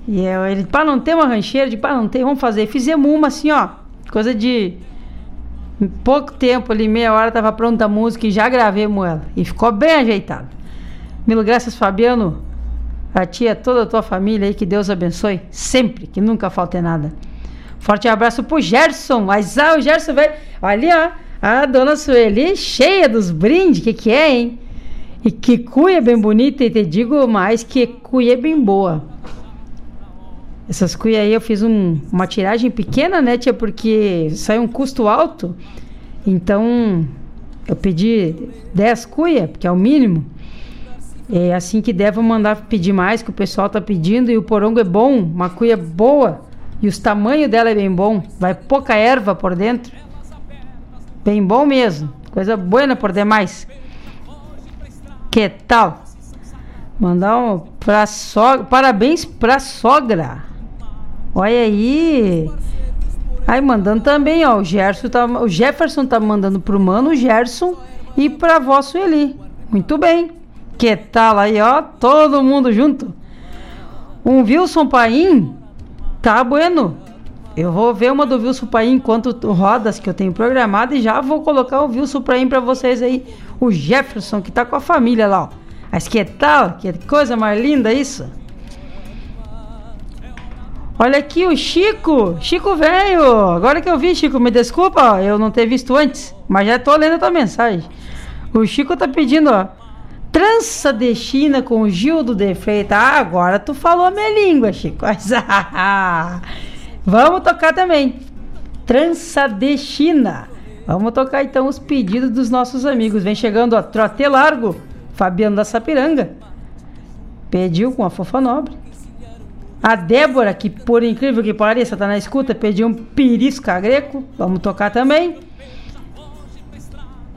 E eu, ele, pá, não tem uma rancheira? De pá, não tem, vamos fazer. Fizemos uma assim, ó. Coisa de pouco tempo ali, meia hora, tava pronta a música e já gravemos ela. E ficou bem ajeitada. Mil graças, Fabiano. A tia, toda a tua família aí, que Deus abençoe. Sempre, que nunca falte nada. Forte abraço pro Gerson. Mas ah, o Gerson veio. Olha, ó. A dona Sueli cheia dos brindes. Que que é, hein? E que cuia bem bonita. E te digo mais que cuia bem boa. Essas cuias aí eu fiz um, uma tiragem pequena, né, tia? Porque saiu um custo alto. Então eu pedi 10 cuias, porque é o mínimo. É assim que der, mandar pedir mais, que o pessoal tá pedindo. E o porongo é bom, uma cuia boa. E os tamanhos dela é bem bom. Vai pouca erva por dentro. Bem bom mesmo. Coisa boa por demais. Que tal? Mandar um pra sogra. Parabéns pra sogra. Olha aí. Aí mandando também, ó. O, Gerson tá, o Jefferson tá mandando pro mano Gerson e pra vó Sueli. Muito bem. Que tal aí, ó? Todo mundo junto. Um Wilson Paim tá bueno. Eu vou ver uma do Wilson Paim enquanto rodas que eu tenho programado e já vou colocar o Wilson Paim pra vocês aí. O Jefferson que tá com a família lá, ó. Mas que tal? Que coisa mais linda isso. Olha aqui o Chico, Chico velho. Agora que eu vi, Chico, me desculpa, eu não ter visto antes, mas já tô lendo a tua mensagem. O Chico tá pedindo, ó, trança de China com Gildo de Freitas. Ah, agora tu falou a minha língua, Chico. Vamos tocar também. Trança de China. Vamos tocar então os pedidos dos nossos amigos. Vem chegando, ó, Trote Largo, Fabiano da Sapiranga. Pediu com a fofa nobre. A Débora, que por incrível que pareça, tá na escuta, pediu um pirisca greco. Vamos tocar também.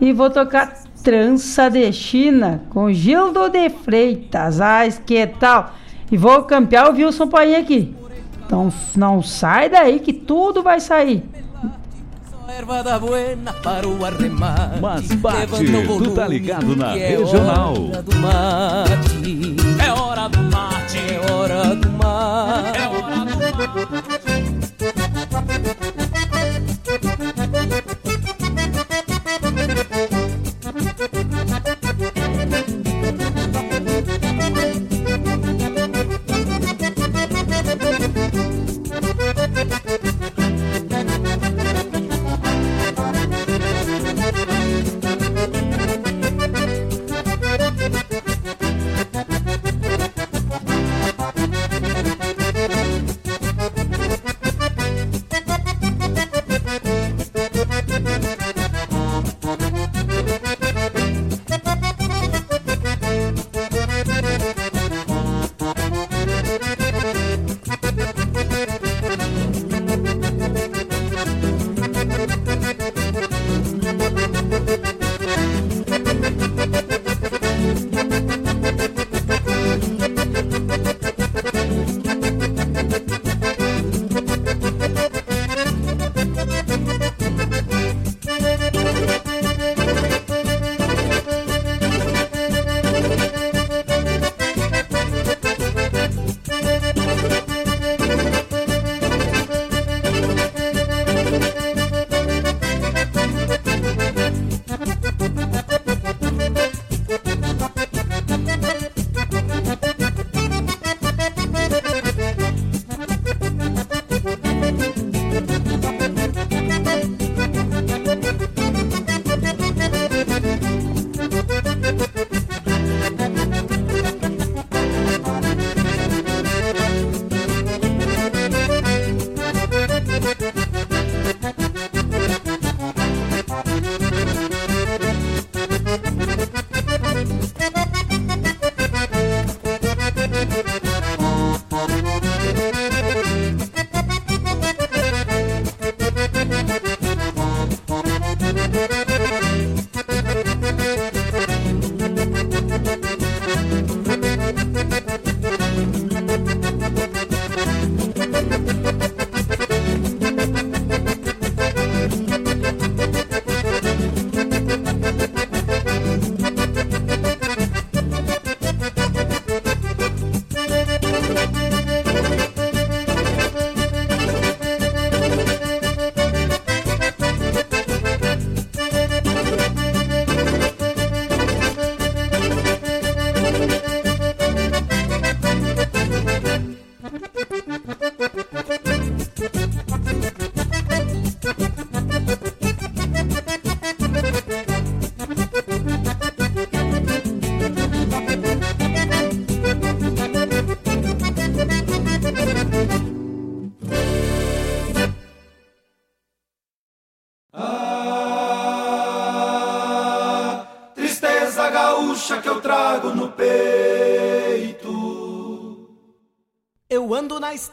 E vou tocar Trança de China com Gildo de Freitas. Ai, que tal? E vou campear o Wilson Paim aqui. Então não sai daí que tudo vai sair. Mas bate, tu tá ligado na regional. É hora do mate, é hora do mate. É hora do mate.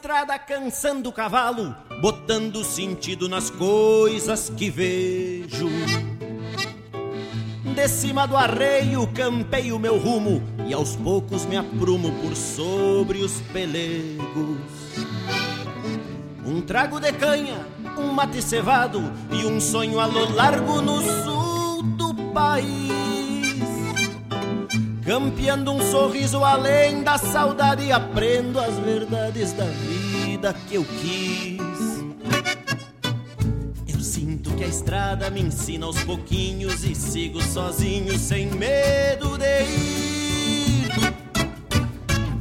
Estrada cansando o cavalo, botando sentido nas coisas que vejo. De cima do arreio campei o meu rumo e aos poucos me aprumo por sobre os pelegos. Um trago de canha, um mate cevado e um sonho a lo largo no sul do país. Campeando um sorriso além da saudade, aprendo as verdades da vida que eu quis. Eu sinto que a estrada me ensina aos pouquinhos e sigo sozinho, sem medo de ir.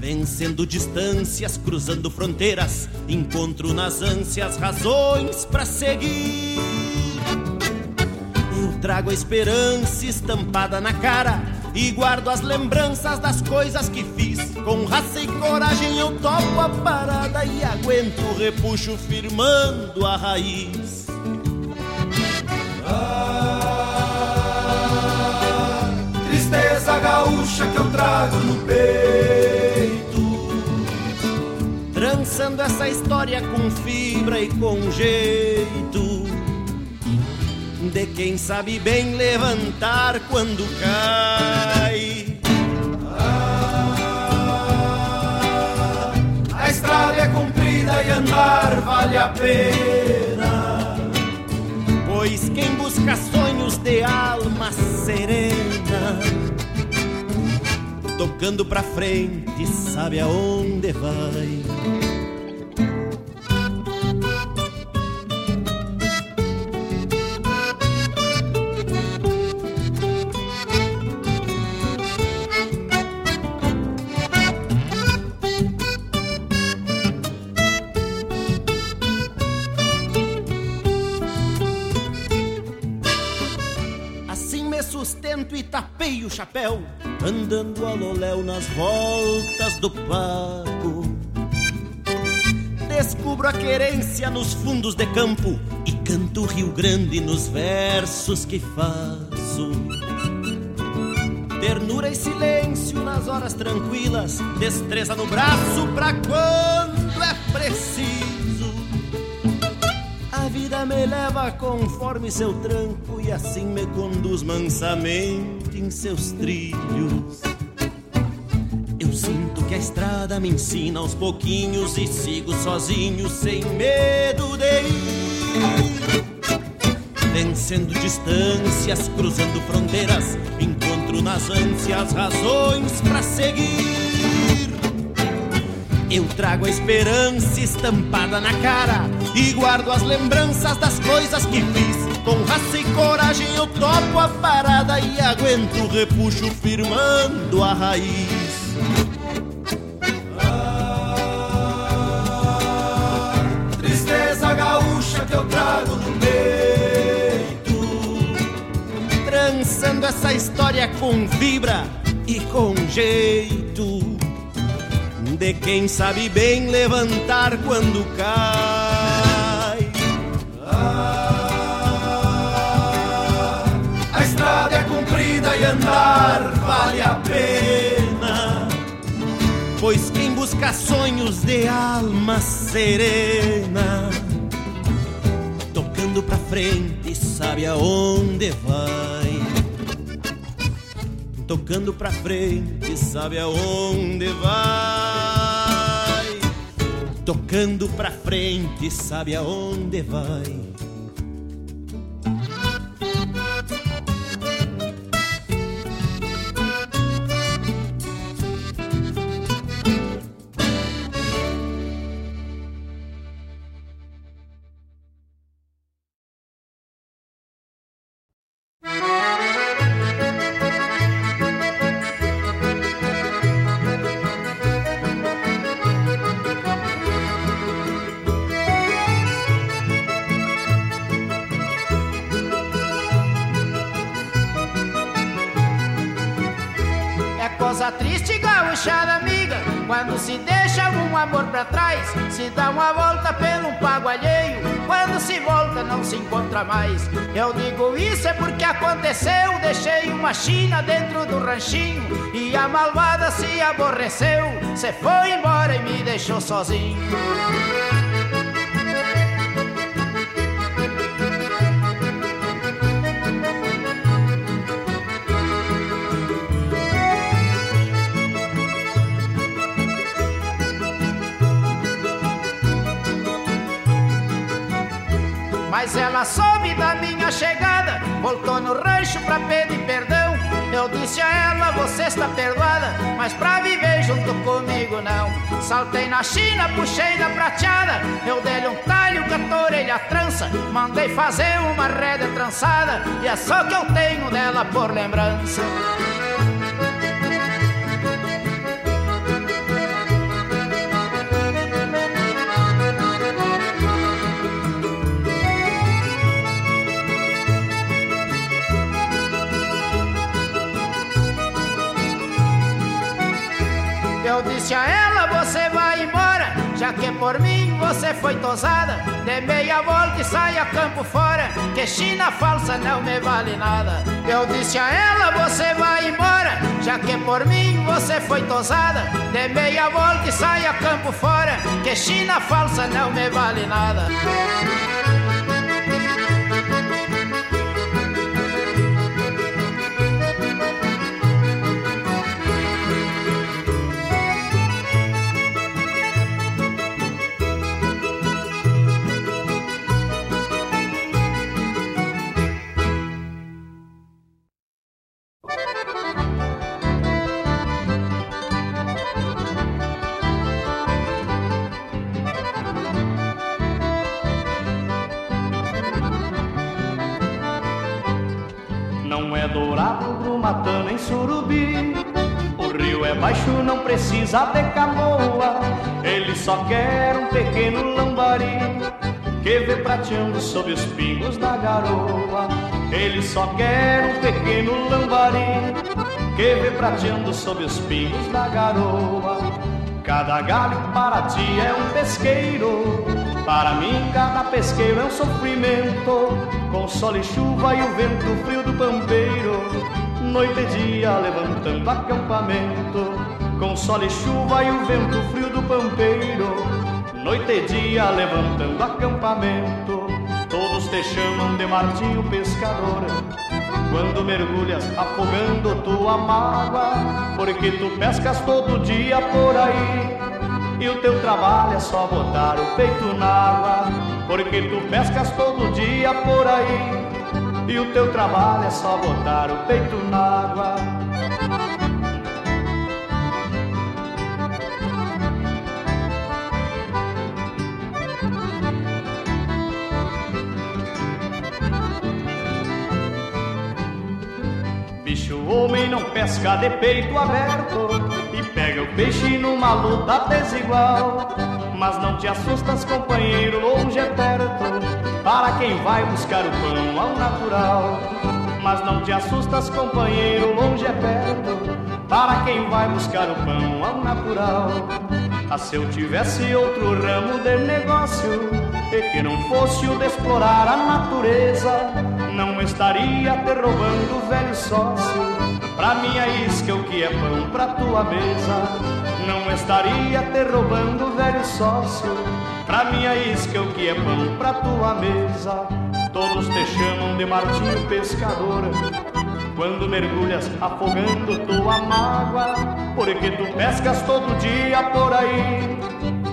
Vencendo distâncias, cruzando fronteiras, encontro nas ânsias razões para seguir. Eu trago a esperança estampada na cara e guardo as lembranças das coisas que fiz. Com raça coragem eu topo a parada e aguento o repuxo firmando a raiz. Ah, tristeza gaúcha que eu trago no peito. Trançando essa história com fibra e com jeito de quem sabe bem levantar quando cai. Pena. Pois quem busca sonhos de alma serena, tocando pra frente, sabe aonde vai. Chapéu, andando a loléu nas voltas do pago. Descubro a querência nos fundos de campo e canto Rio Grande nos versos que faço. Ternura e silêncio nas horas tranquilas, destreza no braço pra quando é preciso. A vida me leva conforme seu tranco e assim me conduz mansamente seus trilhos. Eu sinto que a estrada me ensina aos pouquinhos e sigo sozinho sem medo de ir. Vencendo distâncias, cruzando fronteiras, encontro nas ânsias razões para seguir. Eu trago a esperança estampada na cara e guardo as lembranças das coisas que fiz. Com raça e coragem eu topo a parada e aguento o repuxo firmando a raiz. Ah, tristeza gaúcha que eu trago no peito. Trançando essa história com vibra e com jeito de quem sabe bem levantar quando cai. Andar vale a pena. Pois quem busca sonhos de alma serena, tocando pra frente, sabe aonde vai tocando pra frente, sabe aonde vai? Tocando pra frente, sabe aonde vai? Mais. Eu digo isso é porque aconteceu. Deixei uma china dentro do ranchinho e a malvada se aborreceu. Se foi embora e me deixou sozinho. Mas ela soube da minha chegada, voltou no rancho pra pedir perdão. Eu disse a ela, você está perdoada, mas pra viver junto comigo não. Saltei na China, puxei na prateada, eu dei-lhe um talho com a trança. Mandei fazer uma rédea trançada, e é só que eu tenho dela por lembrança. Eu disse a ela, você vai embora, já que por mim você foi tosada. Dê meia volta e saia campo fora, que China falsa não me vale nada. Eu disse a ela, você vai embora, já que por mim você foi tosada. Dê meia volta e saia campo fora, que China falsa não me vale nada. Prateando sob os pingos da garoa. Ele só quer um pequeno lambari que vê prateando sob os pingos da garoa. Cada galho para ti é um pesqueiro, para mim cada pesqueiro é um sofrimento. Com sol e chuva e o vento frio do pampeiro, noite e dia levantando acampamento. Com sol e chuva e o vento frio do pampeiro, noite e dia levantando acampamento. Todos te chamam de Martinho Pescador. Quando mergulhas afogando tua mágoa, porque tu pescas todo dia por aí. E o teu trabalho é só botar o peito na água, porque tu pescas todo dia por aí. E o teu trabalho é só botar o peito na água. Pesca de peito aberto e pega o peixe numa luta desigual. Mas não te assustas, companheiro, longe é perto, para quem vai buscar o pão ao natural. Mas não te assustas, companheiro, longe é perto, para quem vai buscar o pão ao natural. Ah, se eu tivesse outro ramo de negócio, e que não fosse o de explorar a natureza, não estaria te roubando, velho sócio. Pra minha isca, o que é pão pra tua mesa, não estaria te roubando, velho sócio. Pra minha isca, o que é pão pra tua mesa, todos te chamam de Martinho Pescador. Quando mergulhas afogando tua mágoa, porque tu pescas todo dia por aí.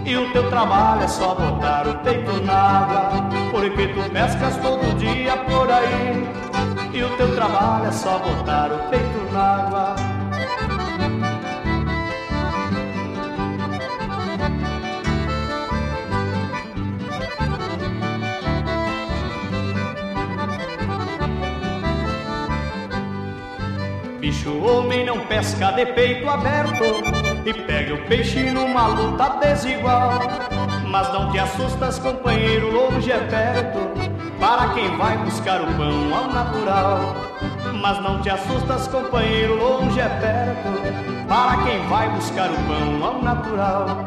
E o teu trabalho é só botar o peito na água, porque tu pescas todo dia por aí. E o teu trabalho é só botar o peito na água. Bicho homem não pesca de peito aberto e pega o peixe numa luta desigual. Mas não te assustas, companheiro, longe é perto, para quem vai buscar o pão ao natural. Mas não te assustas, companheiro, longe é perto, para quem vai buscar o pão ao natural.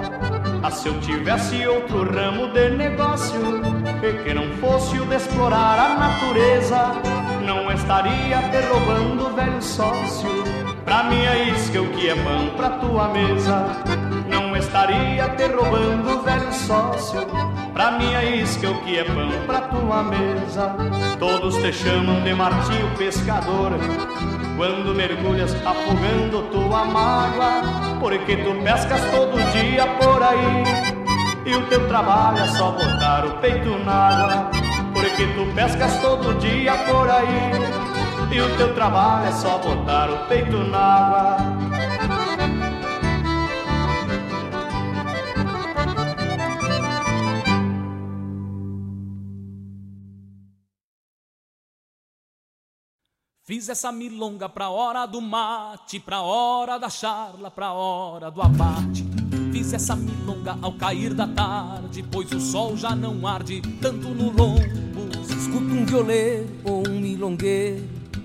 Ah, se eu tivesse outro ramo de negócio, e que não fosse o de explorar a natureza, não estaria te roubando, velho sócio. Pra minha isca o que é pão pra tua mesa, não estaria te roubando, velho sócio. Pra minha isca o que é pão pra tua mesa. Todos te chamam de Martinho Pescador, quando mergulhas afogando tua mágoa, porque tu pescas todo dia por aí. E o teu trabalho é só botar o peito na água, porque tu pescas todo dia por aí. E o teu trabalho é só botar o peito na água. Fiz essa milonga pra hora do mate, pra hora da charla, pra hora do abate. Fiz essa milonga ao cair da tarde, pois o sol já não arde tanto no lombo. Se escuta um violeiro ou um milongueiro,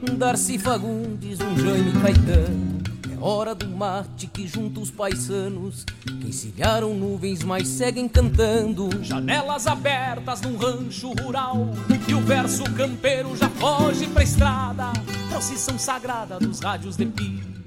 um Darcy Fagundes, um Jaime Caetano. Hora do mate que junta os paisanos, que encilharam nuvens, mas seguem cantando. Janelas abertas num rancho rural, e o verso campeiro já foge pra estrada. Procissão sagrada dos rádios de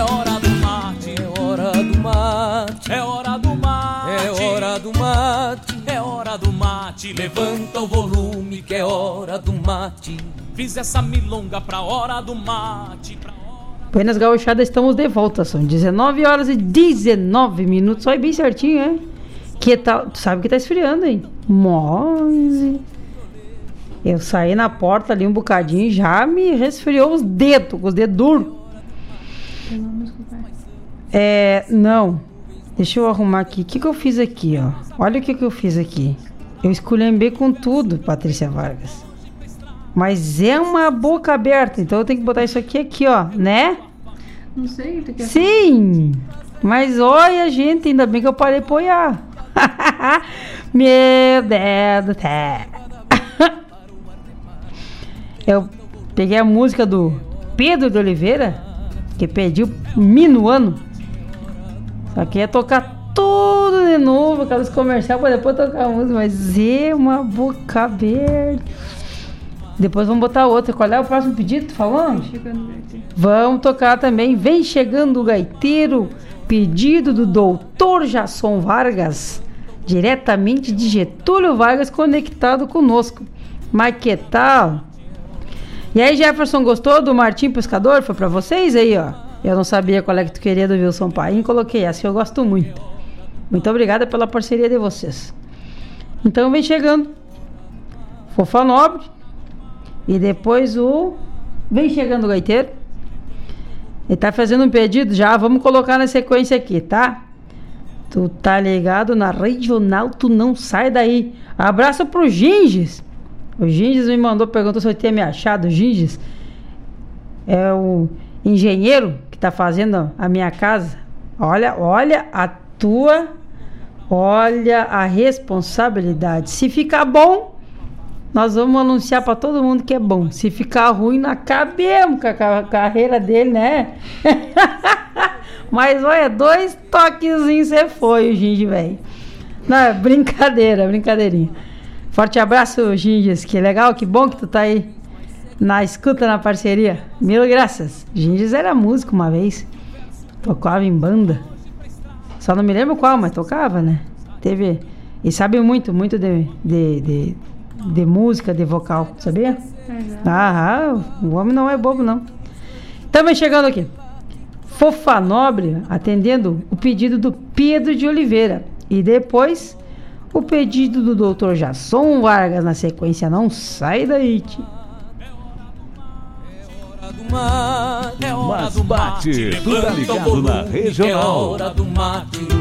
É hora do mate, é hora do mate é hora do mate. É hora do mate É hora do mate, levanta o volume que é hora do mate Fiz essa milonga pra hora do mate. Pra... Buenas Gauchadas, estamos de volta. São 19 horas e 19 minutos. Olha bem certinho, é? Que tá, tu sabe que tá esfriando, hein? Mas. Eu saí na porta ali um bocadinho e já me resfriou os dedos, com os dedos duros. É, não. Deixa eu arrumar aqui. O que, que eu fiz aqui, ó? Olha o que, que eu fiz aqui. Eu esculhambei com tudo, Patrícia Vargas. Mas é uma boca aberta, então eu tenho que botar isso aqui, aqui, ó, né? Não sei, tu quer Sim! Mas olha, gente, ainda bem que eu parei pra olhar. Meu Deus do céu. Eu peguei a música do Pedro de Oliveira, que pediu minuano. Só que ia tocar tudo de novo, aquelas comercial pra depois tocar a música, mas é uma boca aberta. Depois vamos botar outra. Qual é o próximo pedido? Falando? Vamos tocar também. Vem chegando o gaiteiro. Pedido do doutor Jasson Vargas. Diretamente de Getúlio Vargas, conectado conosco. Mas que tal? E aí, Jefferson, gostou do Martim Pescador? Foi pra vocês aí, ó. Eu não sabia qual é que tu queria do Wilson Paim. Coloquei essa que eu gosto muito. Muito obrigada pela parceria de vocês. Então vem chegando. Fofa Nobre. E depois o. Vem chegando o gaiteiro. Ele tá fazendo um pedido já. Vamos colocar na sequência aqui, tá? Tu tá ligado na regional, tu não sai daí. Abraço pro Ginges. O Ginges me mandou, perguntou se eu tinha me achado. O Ginges é o engenheiro que tá fazendo a minha casa. Olha, olha a tua, olha a responsabilidade. Se ficar bom, nós vamos anunciar para todo mundo que é bom. Se ficar ruim, acabemos com a ca- carreira dele, né? Mas olha, dois toquezinhos você foi, o Ginge, velho. Não, é brincadeira, brincadeirinha. Forte abraço, Ginges. Que legal, que bom que tu tá aí na escuta, na parceria. Mil graças. Ginges era músico uma vez. Tocava em banda. Só não me lembro qual, mas tocava, né? Teve. E sabe muito, muito de, de, de, de música, de vocal, sabia? Ah, o homem não é bobo, não. Estamos chegando aqui. Fofa Nobre atendendo o pedido do Pedro de Oliveira. E depois o pedido do doutor Jasson Vargas na sequência. Não sai daí, tio. hora do mate. É hora Mas do bate, mate. tu tá ligado na regional. É hora do mate.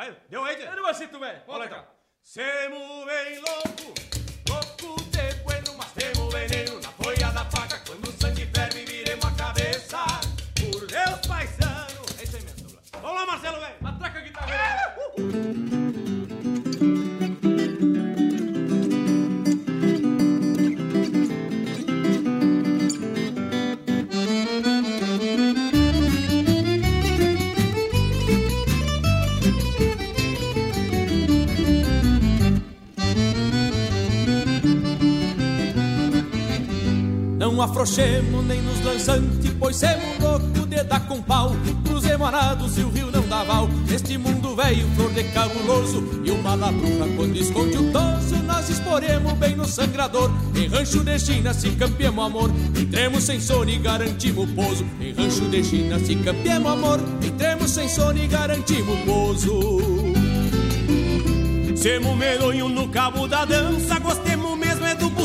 Vai. Deu aí, Eu não aceito, velho. Vamos lá, então. Semo bem louco Não afrouxemos nem nos lançante, pois semos louco de dar com pau. Cruzemos arados e o rio não dá val. Neste mundo velho, flor de cabuloso. E uma labruca quando esconde o toso, nós exporemos bem no sangrador. Em rancho de China, se campeamos amor. Entremos sem sono e garantimos pouso. Em rancho de China, se campeamos amor. Entremos sem sono e garantimos pouso. Semo medonho no cabo da dança, do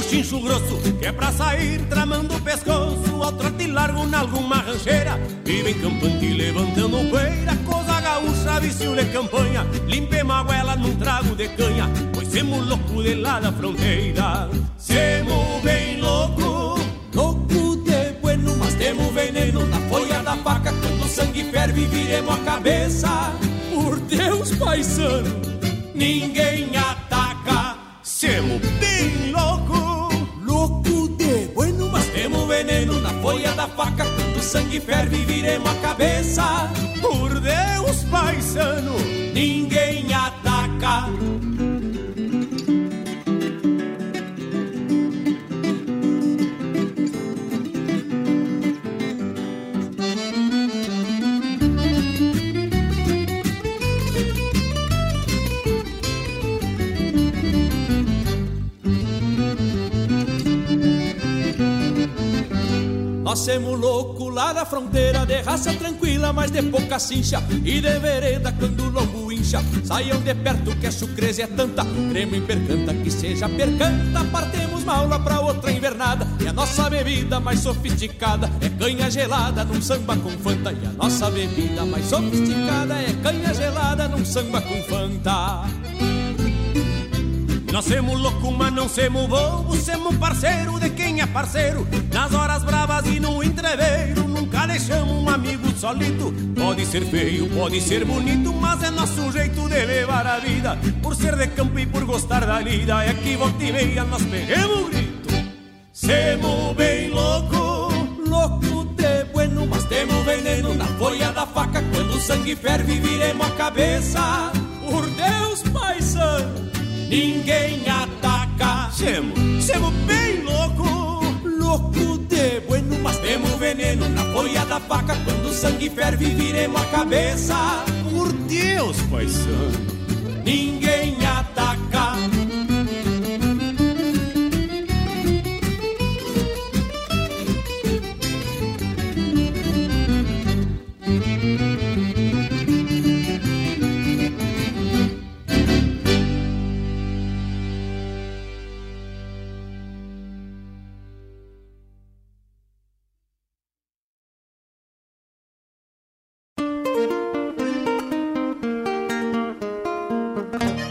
buchincho grosso, que é pra sair tramando o pescoço, ao trote largo na alguma rancheira, vive em campante levantando poeira, coisa gaúcha, vício de campanha, limpemos a goela num trago de canha, pois semo louco de lá da fronteira, semo bem louco, louco de bueno, mas temos veneno na folha da faca, quando o sangue ferve viremos a cabeça, por Deus, paisano, ninguém O sangue ferve, viremos a cabeça. Por Deus, paisano, ninguém ataca. Nós semos louco lá na fronteira, de raça tranquila, mas de pouca cincha. E de vereda quando o lombo incha. Saiam de perto que a chucreza é tanta. Cremo em percanta que seja percanta. Partemos uma aula pra outra invernada. E a nossa bebida mais sofisticada é canha gelada num samba com fanta. E a nossa bebida mais sofisticada é canha gelada num samba com fanta. Nós semos louco, mas não semos bobo Semos parceiro de quem é parceiro. Nas horas bravas e no entreveiro Nunca deixamos um amigo solito. Pode ser feio, pode ser bonito Mas é nosso jeito de levar a vida. Por ser de campo e por gostar da lida É que volta e meia nós peguemos o grito. Semos bem louco Louco de bueno, mas temos veneno Na folha da faca. Quando o sangue ferve viremos a cabeça. Por Deus, ninguém ataca. Semo, semo bem louco, louco de bueno, mas temos veneno na folha da faca. Quando o sangue ferve, viremos a cabeça. Por Deus, paisano, ninguém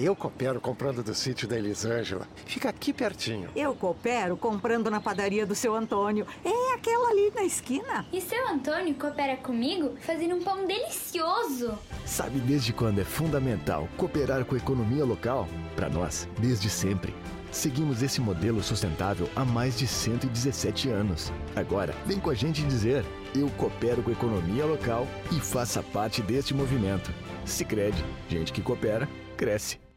Eu coopero comprando do sítio da Elisângela. Fica aqui pertinho. Eu coopero comprando na padaria do seu Antônio. É aquela ali na esquina. E seu Antônio coopera comigo fazendo um pão delicioso. Sabe desde quando é fundamental cooperar com a economia local? Para nós, desde sempre. Seguimos esse modelo sustentável há mais de 117 anos. Agora, vem com a gente dizer: eu coopero com a economia local e faça parte deste movimento. Sicredi, gente que coopera, cresce.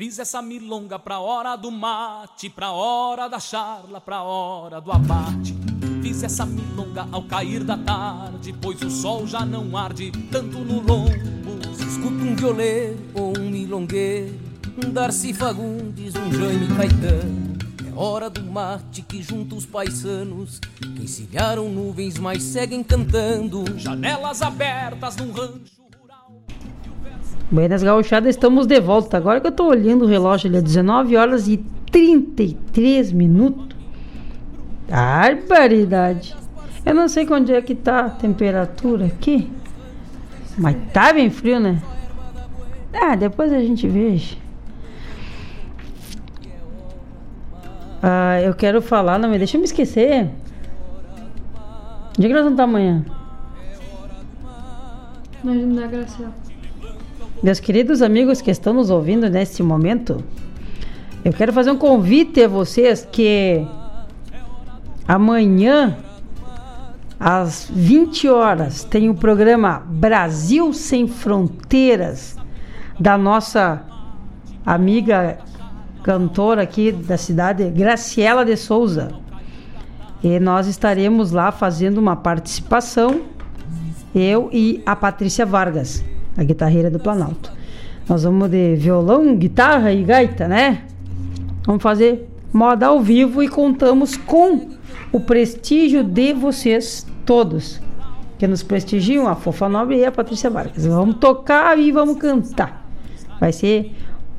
Fiz essa milonga pra hora do mate, pra hora da charla, pra hora do abate. Fiz essa milonga ao cair da tarde, pois o sol já não arde tanto no lombo. Se escuta um violeiro ou um milongueiro, um Darcy Fagundes, um Jaime Caetano. É hora do mate que junta os paisanos, que encilharam nuvens, mas seguem cantando. Janelas abertas num rancho. Buenas Gauchadas, estamos de volta. Agora que eu tô olhando o relógio, ele é 19 horas e 33 minutos. Barbaridade. Eu não sei onde é que tá a temperatura aqui. Mas tá bem frio, né? Ah, depois a gente veja. Ah, eu quero falar, não me deixa me esquecer. Onde é que nós vamos estar amanhã? Na Avenida Graciela. Meus queridos amigos que estão nos ouvindo neste momento, eu quero fazer um convite a vocês que amanhã às 20 horas tem o programa Brasil Sem Fronteiras da nossa amiga cantora aqui da cidade, Graciela de Souza. E nós estaremos lá fazendo uma participação, eu e a Patrícia Vargas a guitarreira do Planalto. Nós vamos de violão, guitarra e gaita, né? Vamos fazer moda ao vivo e contamos com o prestígio de vocês todos que nos prestigiam, a Fofa Nobre e a Patrícia Vargas. Vamos tocar e vamos cantar. Vai ser.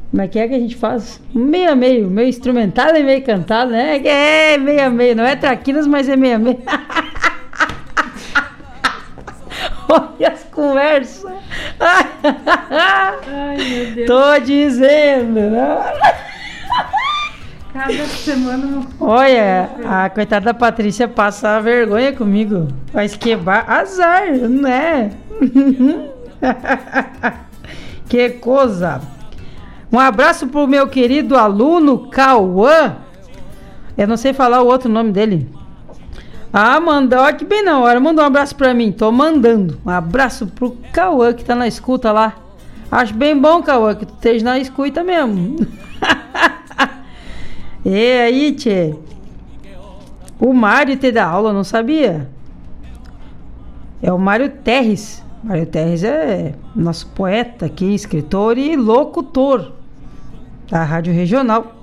Como é que é que a gente faz? Meio a meio, meio instrumental e meio cantado, né? É meio a meio, não é traquinas, mas é meio a meio. Olha as conversas. Ai, meu Deus. Tô dizendo, né? Cada semana. Olha, a coitada da Patrícia passa vergonha comigo. Mas quebrar azar, né? que coisa. Um abraço pro meu querido aluno Cauã. Eu não sei falar o outro nome dele. Ah, mandou aqui bem na hora. Mandou um abraço pra mim. Tô mandando. Um abraço pro Cauã que tá na escuta lá. Acho bem bom, Cauã, que tu esteja na escuta mesmo. e aí, tchê? O Mário te dá aula, não sabia? É o Mário Terres. Mário Terres é nosso poeta aqui, escritor e locutor da Rádio Regional.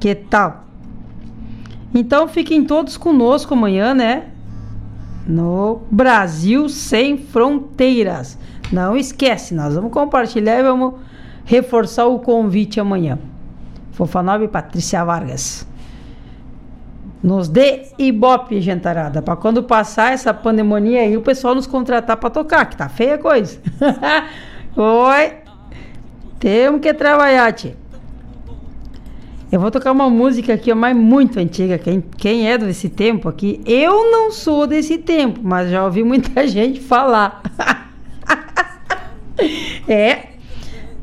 Que tal? Então fiquem todos conosco amanhã, né? No Brasil Sem Fronteiras. Não esquece, nós vamos compartilhar e vamos reforçar o convite amanhã. Fofanob e Patrícia Vargas. Nos dê ibope, gentarada, para quando passar essa pandemia aí, o pessoal nos contratar para tocar, que tá feia coisa. Oi. Temos que trabalhar, tia. Eu vou tocar uma música aqui, mas muito antiga. Quem, quem é desse tempo aqui? Eu não sou desse tempo, mas já ouvi muita gente falar. é.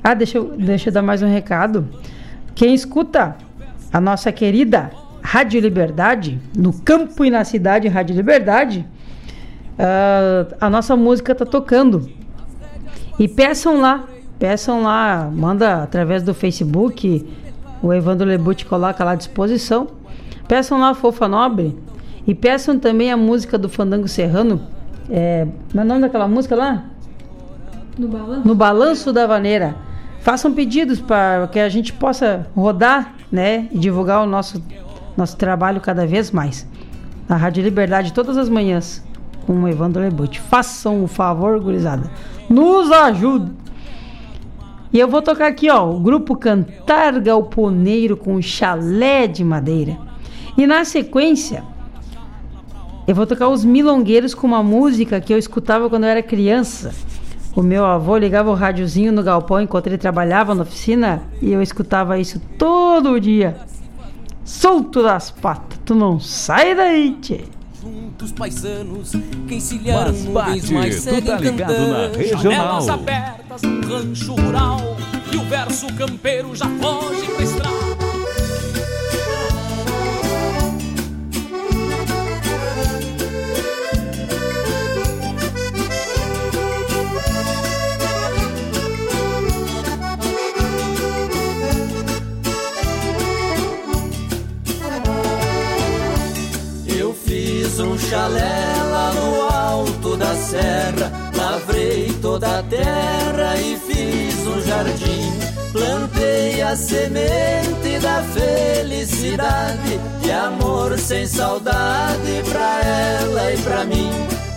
Ah, deixa eu, deixa eu dar mais um recado. Quem escuta a nossa querida Rádio Liberdade, no campo e na cidade Rádio Liberdade, uh, a nossa música tá tocando. E peçam lá, peçam lá, manda através do Facebook o Evandro Lebut coloca lá à disposição. Peçam lá a Fofa Nobre e peçam também a música do Fandango Serrano. É, é o nome daquela música lá? No balanço. No Balanço da Vaneira. Façam pedidos para que a gente possa rodar, né, e divulgar o nosso nosso trabalho cada vez mais. Na Rádio Liberdade todas as manhãs com o Evandro Lebut. Façam o favor, gurizada. Nos ajude. E eu vou tocar aqui, ó, o grupo Cantar Galponeiro com chalé de madeira. E na sequência, eu vou tocar os Milongueiros com uma música que eu escutava quando eu era criança. O meu avô ligava o rádiozinho no galpão enquanto ele trabalhava na oficina e eu escutava isso todo dia. Solto das patas, tu não sai daí, tchê. Juntos paisanos que encilharam Mas nuvens seguem tá ligado na cantando. regional. Janelas abertas num rancho rural E o verso campeiro já foge pra estrada chalé no alto da serra, lavrei toda a terra e fiz um jardim. Plantei a semente da felicidade, de amor sem saudade pra ela e pra mim.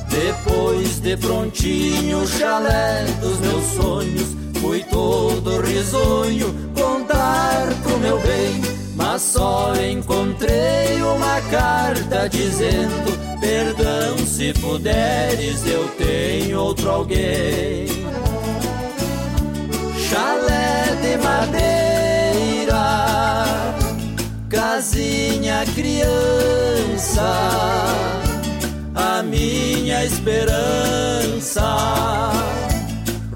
Depois de prontinho o chalé dos meus sonhos, fui todo risonho contar pro meu bem. Mas só encontrei uma carta dizendo: Perdão, se puderes, eu tenho outro alguém. Chalé de madeira, casinha criança, a minha esperança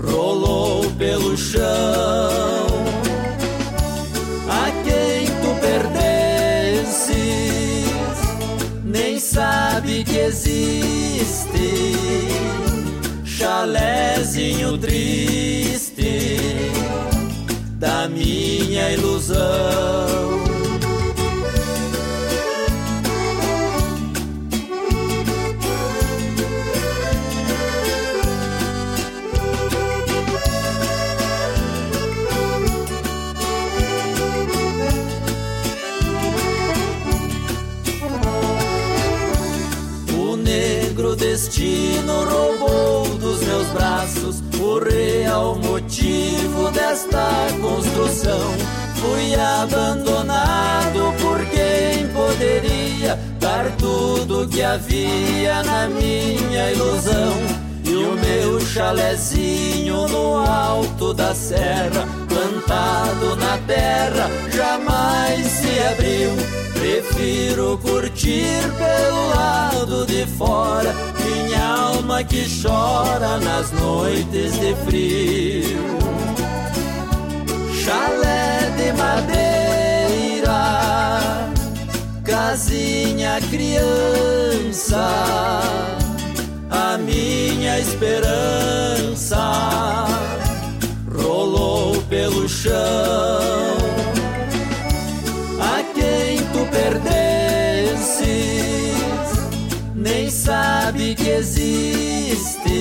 rolou pelo chão sabe que existe chalézinho triste da minha ilusão. Braços o real motivo desta construção. Fui abandonado por quem poderia dar tudo que havia na minha ilusão. E o meu chalezinho no alto da serra, plantado na terra, jamais se abriu. Prefiro curtir pelo lado de fora minha alma que chora nas noites de frio. Chalé de madeira, casinha criança, a minha esperança rolou pelo chão sabe que existe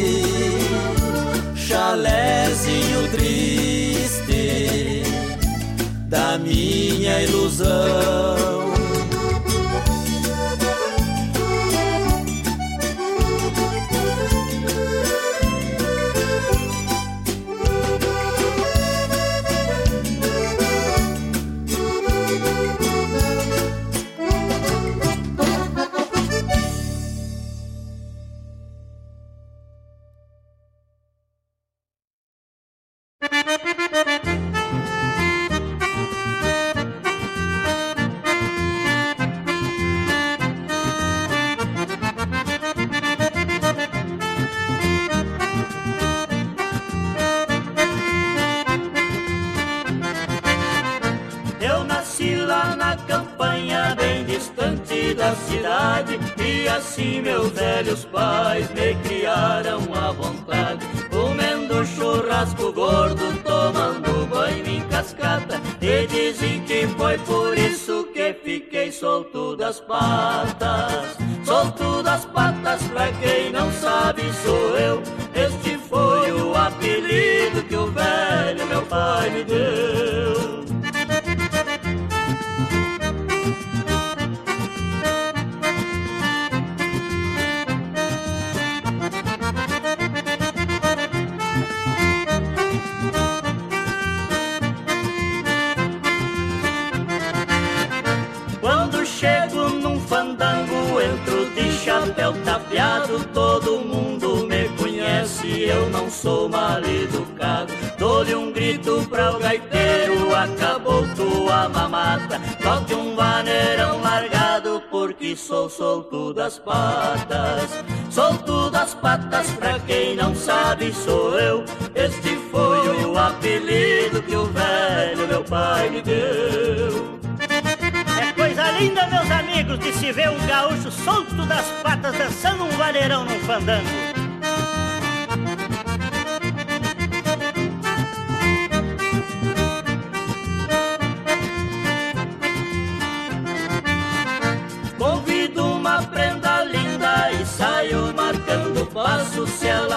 chalézinho triste da minha ilusão.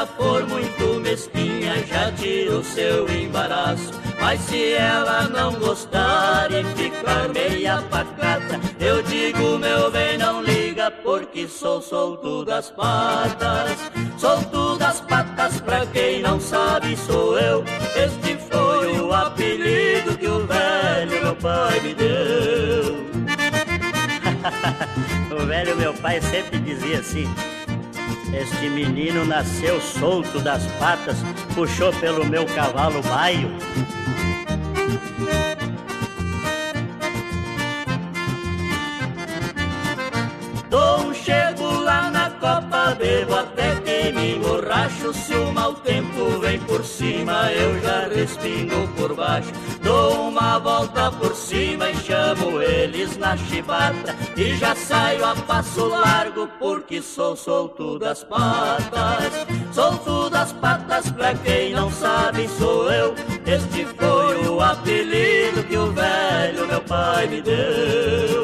Ela for muito mesquinha, já tiro o seu embaraço. Mas se ela não gostar e ficar meia pacata, eu digo, meu bem, não liga, porque sou solto das patas. Solto das patas, pra quem não sabe, sou eu. Este foi o apelido que o velho meu pai me deu. o velho meu pai sempre dizia assim: Este menino nasceu solto das patas, puxou pelo meu cavalo baio. Dou um chego lá na copa, bebo que emborracho. Se o mau tempo vem por cima, eu já respingo por baixo. Dou uma volta por cima e chamo eles na chibata. E já saio a passo largo, porque sou solto das patas. Solto das patas, pra quem não sabe, sou eu. Este foi o apelido que o velho meu pai me deu.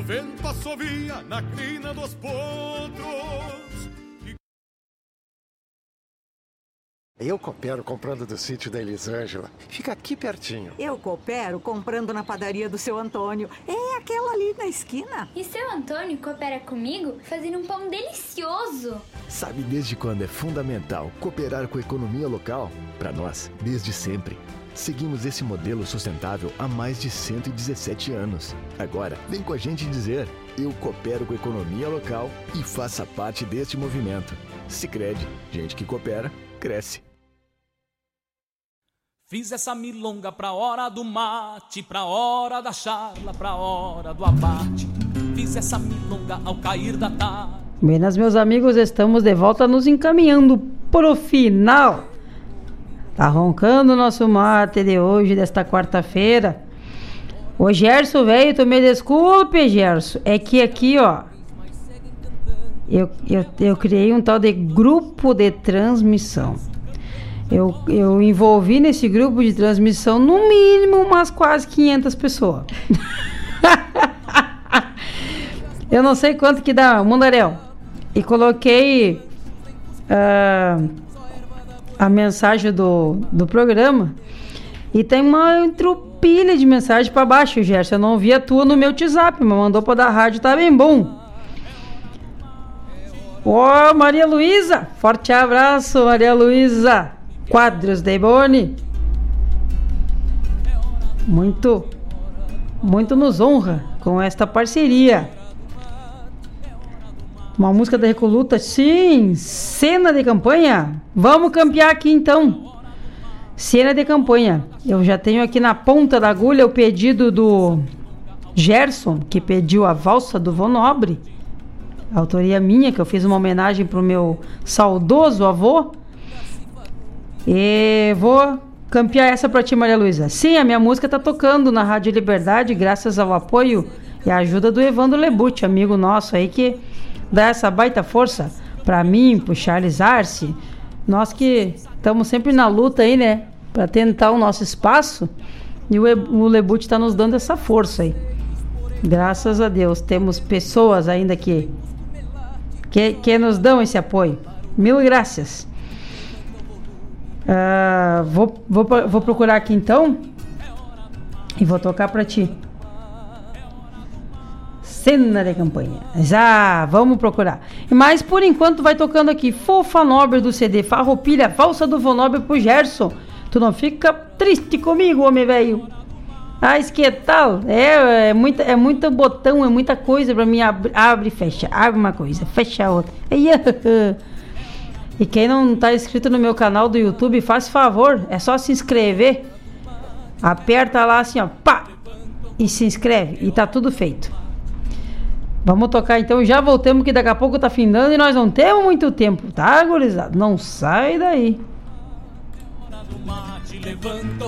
o vento assovia na crina dos potros. Eu coopero comprando do sítio da Elisângela. Fica aqui pertinho. Eu coopero comprando na padaria do seu Antônio. É aquela ali na esquina. E seu Antônio coopera comigo fazendo um pão delicioso. Sabe desde quando é fundamental cooperar com a economia local? Para nós, desde sempre. Seguimos esse modelo sustentável há mais de 117 anos. Agora, vem com a gente dizer: eu coopero com a economia local e faça parte deste movimento. Sicredi, gente que coopera, cresce. Fiz essa milonga pra hora do mate, pra hora da charla, pra hora do abate. Fiz essa milonga ao cair da tarde. Buenas, meus amigos, estamos de volta nos encaminhando pro final. Tá roncando o nosso mate de hoje, desta quarta-feira. Ô Gerson, velho, tu me desculpe, Gerson. É que aqui, ó. Eu, eu, eu criei um tal de grupo de transmissão. Eu, eu envolvi nesse grupo de transmissão no mínimo umas quase 500 pessoas. eu não sei quanto que dá, Mundaréu. E coloquei uh, a mensagem do, do programa. E tem uma entropilha de mensagem para baixo, Gerson. Eu não vi a tua no meu WhatsApp, mas mandou para da rádio, tá bem bom. Ó, oh, Maria Luísa, forte abraço, Maria Luísa. Quadros de Boni. Muito, muito nos honra com esta parceria. Uma música da Recoluta, sim, cena de campanha. Vamos campear aqui então. Cena de campanha. Eu já tenho aqui na ponta da agulha o pedido do Gerson, que pediu a valsa do Vô Nobre. Autoria minha, que eu fiz uma homenagem pro meu saudoso avô. E vou campear essa pra ti, Maria Luísa. Sim, a minha música tá tocando na Rádio Liberdade, graças ao apoio e ajuda do Evandro Lebut, amigo nosso aí que dá essa baita força para mim, pro Charles Arce. Nós que estamos sempre na luta aí, né? Para tentar o nosso espaço. E o, o Lebut está nos dando essa força aí. Graças a Deus, temos pessoas ainda que, que, que nos dão esse apoio. Mil graças. Ah, vou, vou, vou procurar aqui então e vou tocar para ti. Cena de campanha. Já, vamos procurar. Mas por enquanto vai tocando aqui Fofa Nobre do CD Farroupilha, Valsa do Vonobre pro Gerson. Tu não fica triste comigo, homem velho? Ah, que tal? É, é, muita, é muito botão, é muita coisa pra mim. Abre, abre fecha. Abre uma coisa, fecha outra. E quem não tá inscrito no meu canal do YouTube, faz favor, é só se inscrever. Aperta lá assim, ó, pá! E se inscreve. E tá tudo feito. Vamos tocar então, já voltamos que daqui a pouco tá findando e nós não temos muito tempo, tá, gurizada? Não sai daí. Levanta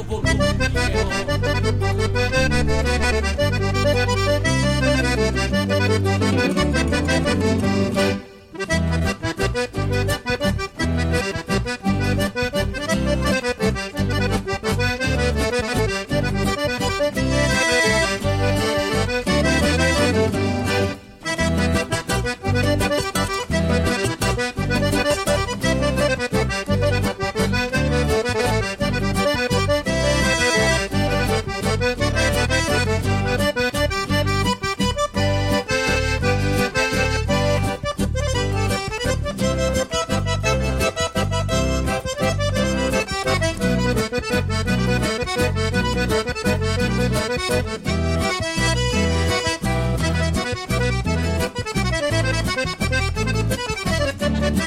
Thank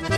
you.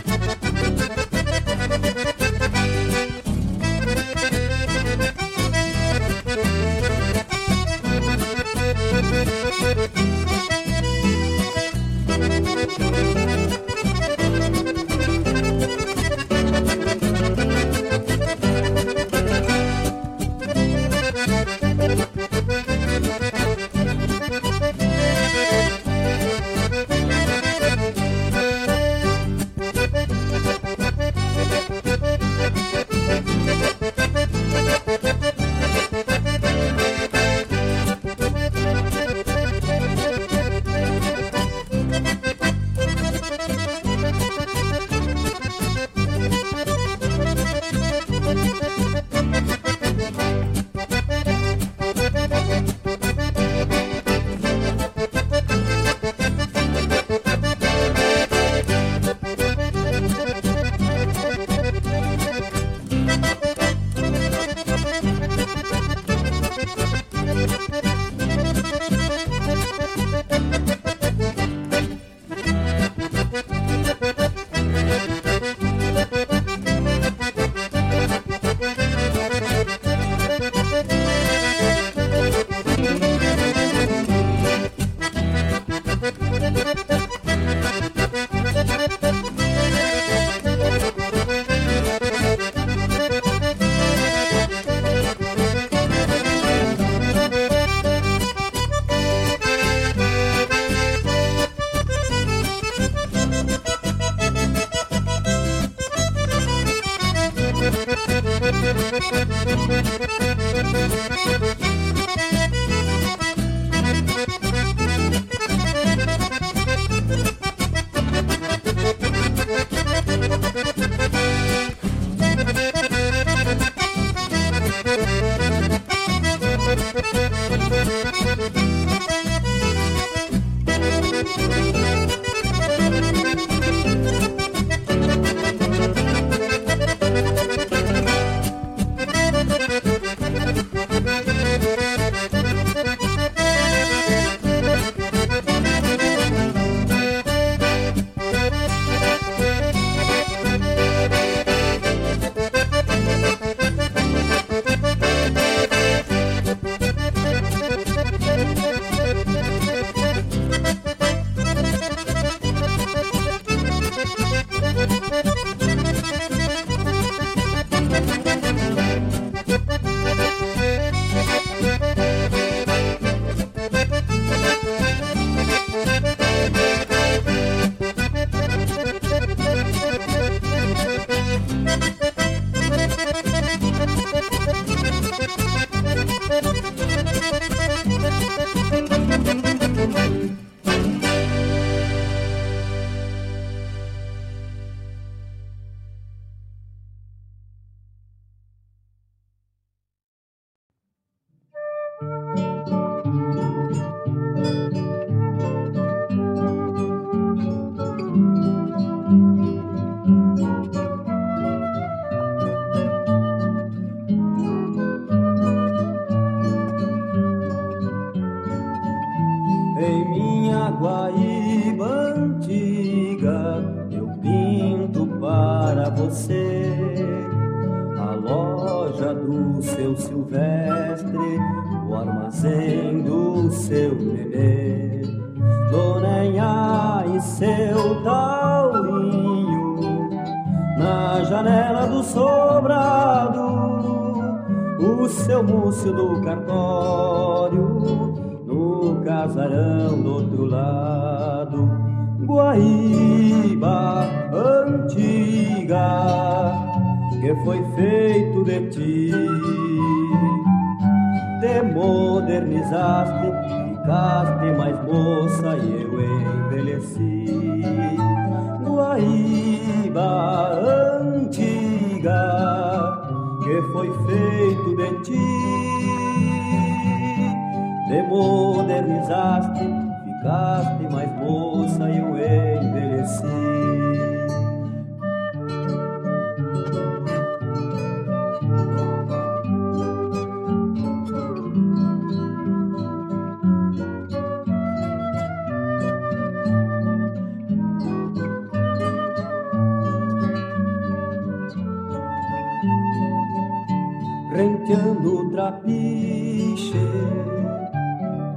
Trapiche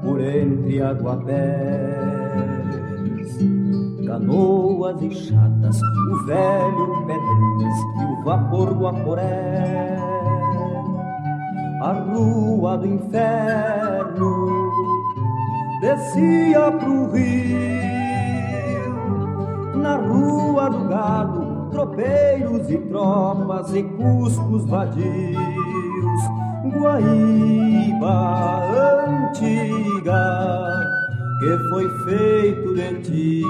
por entre aguapés, canoas e chatas, o velho pedrinhas e o vapor do aporé, a rua do inferno descia pro rio, na rua do gado tropeiros e tropas e cuscos vadios, Guaíba antiga, que foi feito de ti.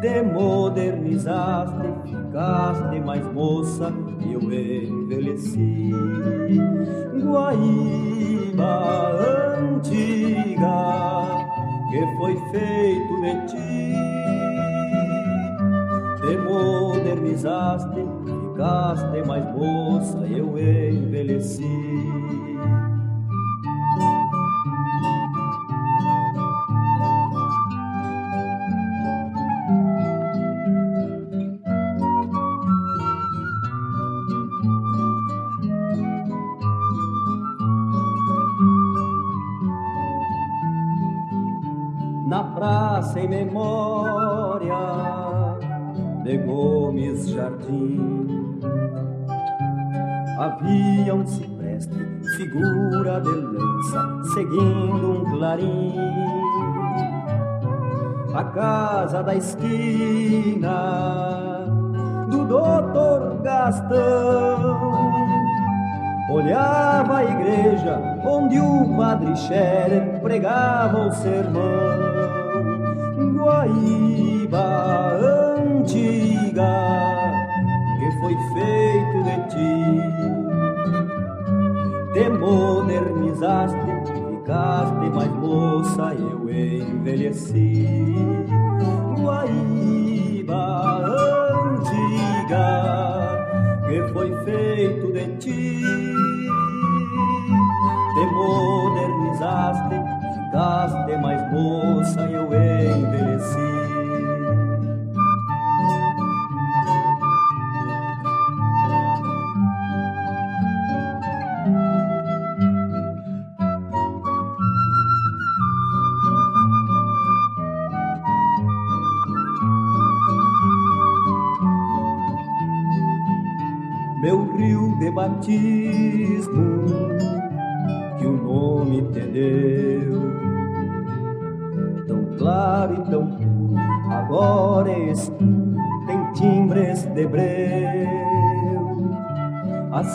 Te modernizaste, ficaste mais moça e eu envelheci. Guaíba antiga, que foi feito de ti te modernizaste, ficaste mais moça, eu envelheci. Na praça em memória de Gomes Jardim. Havia um cipreste, figura de lança, seguindo um clarim. A casa da esquina do doutor Gastão olhava a igreja onde o padre Scherer pregava o sermão. Guaíba antiga que foi feito de ti. Te modernizaste, ficaste mais moça, eu envelheci. Guaíba antiga que foi feito de ti. Te modernizaste, ficaste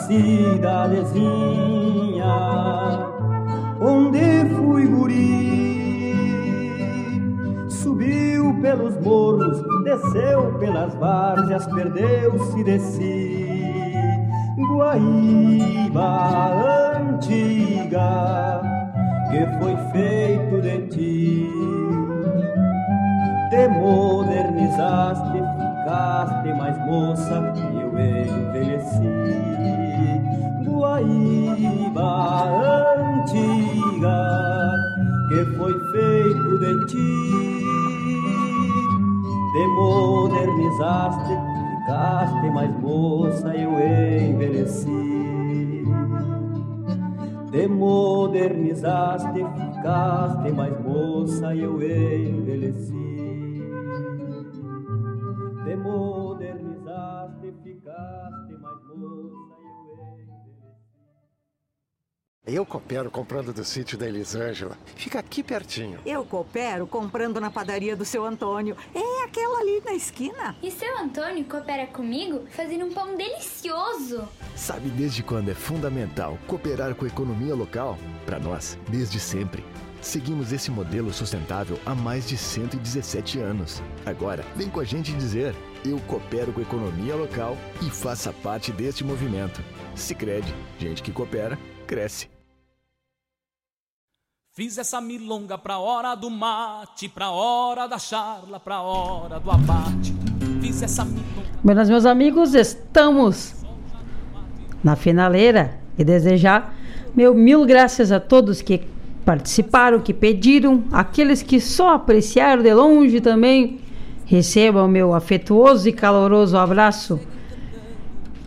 cidadezinha onde fui guri subiu pelos morros, desceu pelas várzeas, perdeu-se de si. Ficaste mais moça, eu envelheci. Te modernizaste, ficaste mais moça, Eu coopero comprando do sítio da Elisângela. Fica aqui pertinho. Eu coopero comprando na padaria do seu Antônio. É aquela ali na esquina. E seu Antônio coopera comigo fazendo um pão delicioso. Sabe desde quando é fundamental cooperar com a economia local? Para nós, desde sempre. Seguimos esse modelo sustentável há mais de 117 anos. Agora, vem com a gente dizer: eu coopero com a economia local e faça parte deste movimento. Sicredi, gente que coopera, cresce. Fiz essa milonga pra hora do mate, pra hora da charla, pra hora do abate. Fiz essa milonga. Buenas, meus amigos, estamos na finaleira e desejar meu mil graças a todos que participaram, que pediram, aqueles que só apreciaram de longe também. Recebam meu afetuoso e caloroso abraço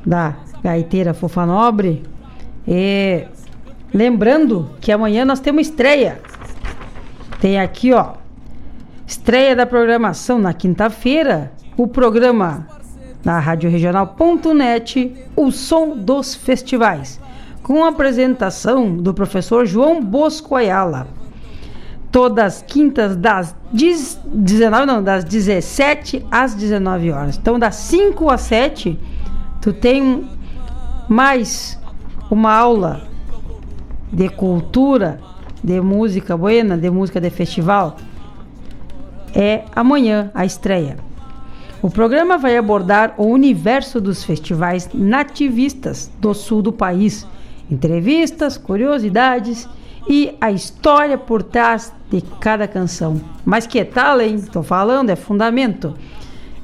da gaiteira Fofa Nobre. E lembrando que amanhã nós temos estreia. Tem aqui, ó, estreia da programação na quinta-feira, o programa na radioregional.net, o som dos festivais, com a apresentação do professor João Bosco Ayala. Todas as quintas das 19, não, das 17 às 19 horas. Então das 5 às 7, tu tem mais uma aula de cultura, de música buena, de música de festival. É amanhã a estreia. O programa vai abordar o universo dos festivais nativistas do sul do país, entrevistas, curiosidades e a história por trás de cada canção. Mas que tal, hein? Estou falando, é fundamento.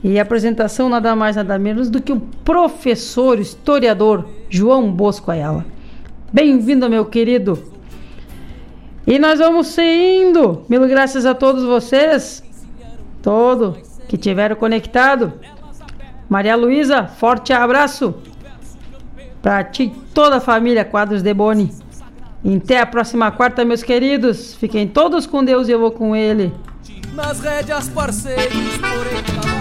E a apresentação nada mais nada menos do que o professor historiador João Bosco Ayala. Bem-vindo, meu querido. E nós vamos indo. Mil graças a todos vocês. Todo que tiveram conectado. Maria Luísa, forte abraço. Para ti toda a família Quadros de Boni. Até a próxima quarta, meus queridos. Fiquem todos com Deus e eu vou com ele. Nas rédeas, parceiros, porém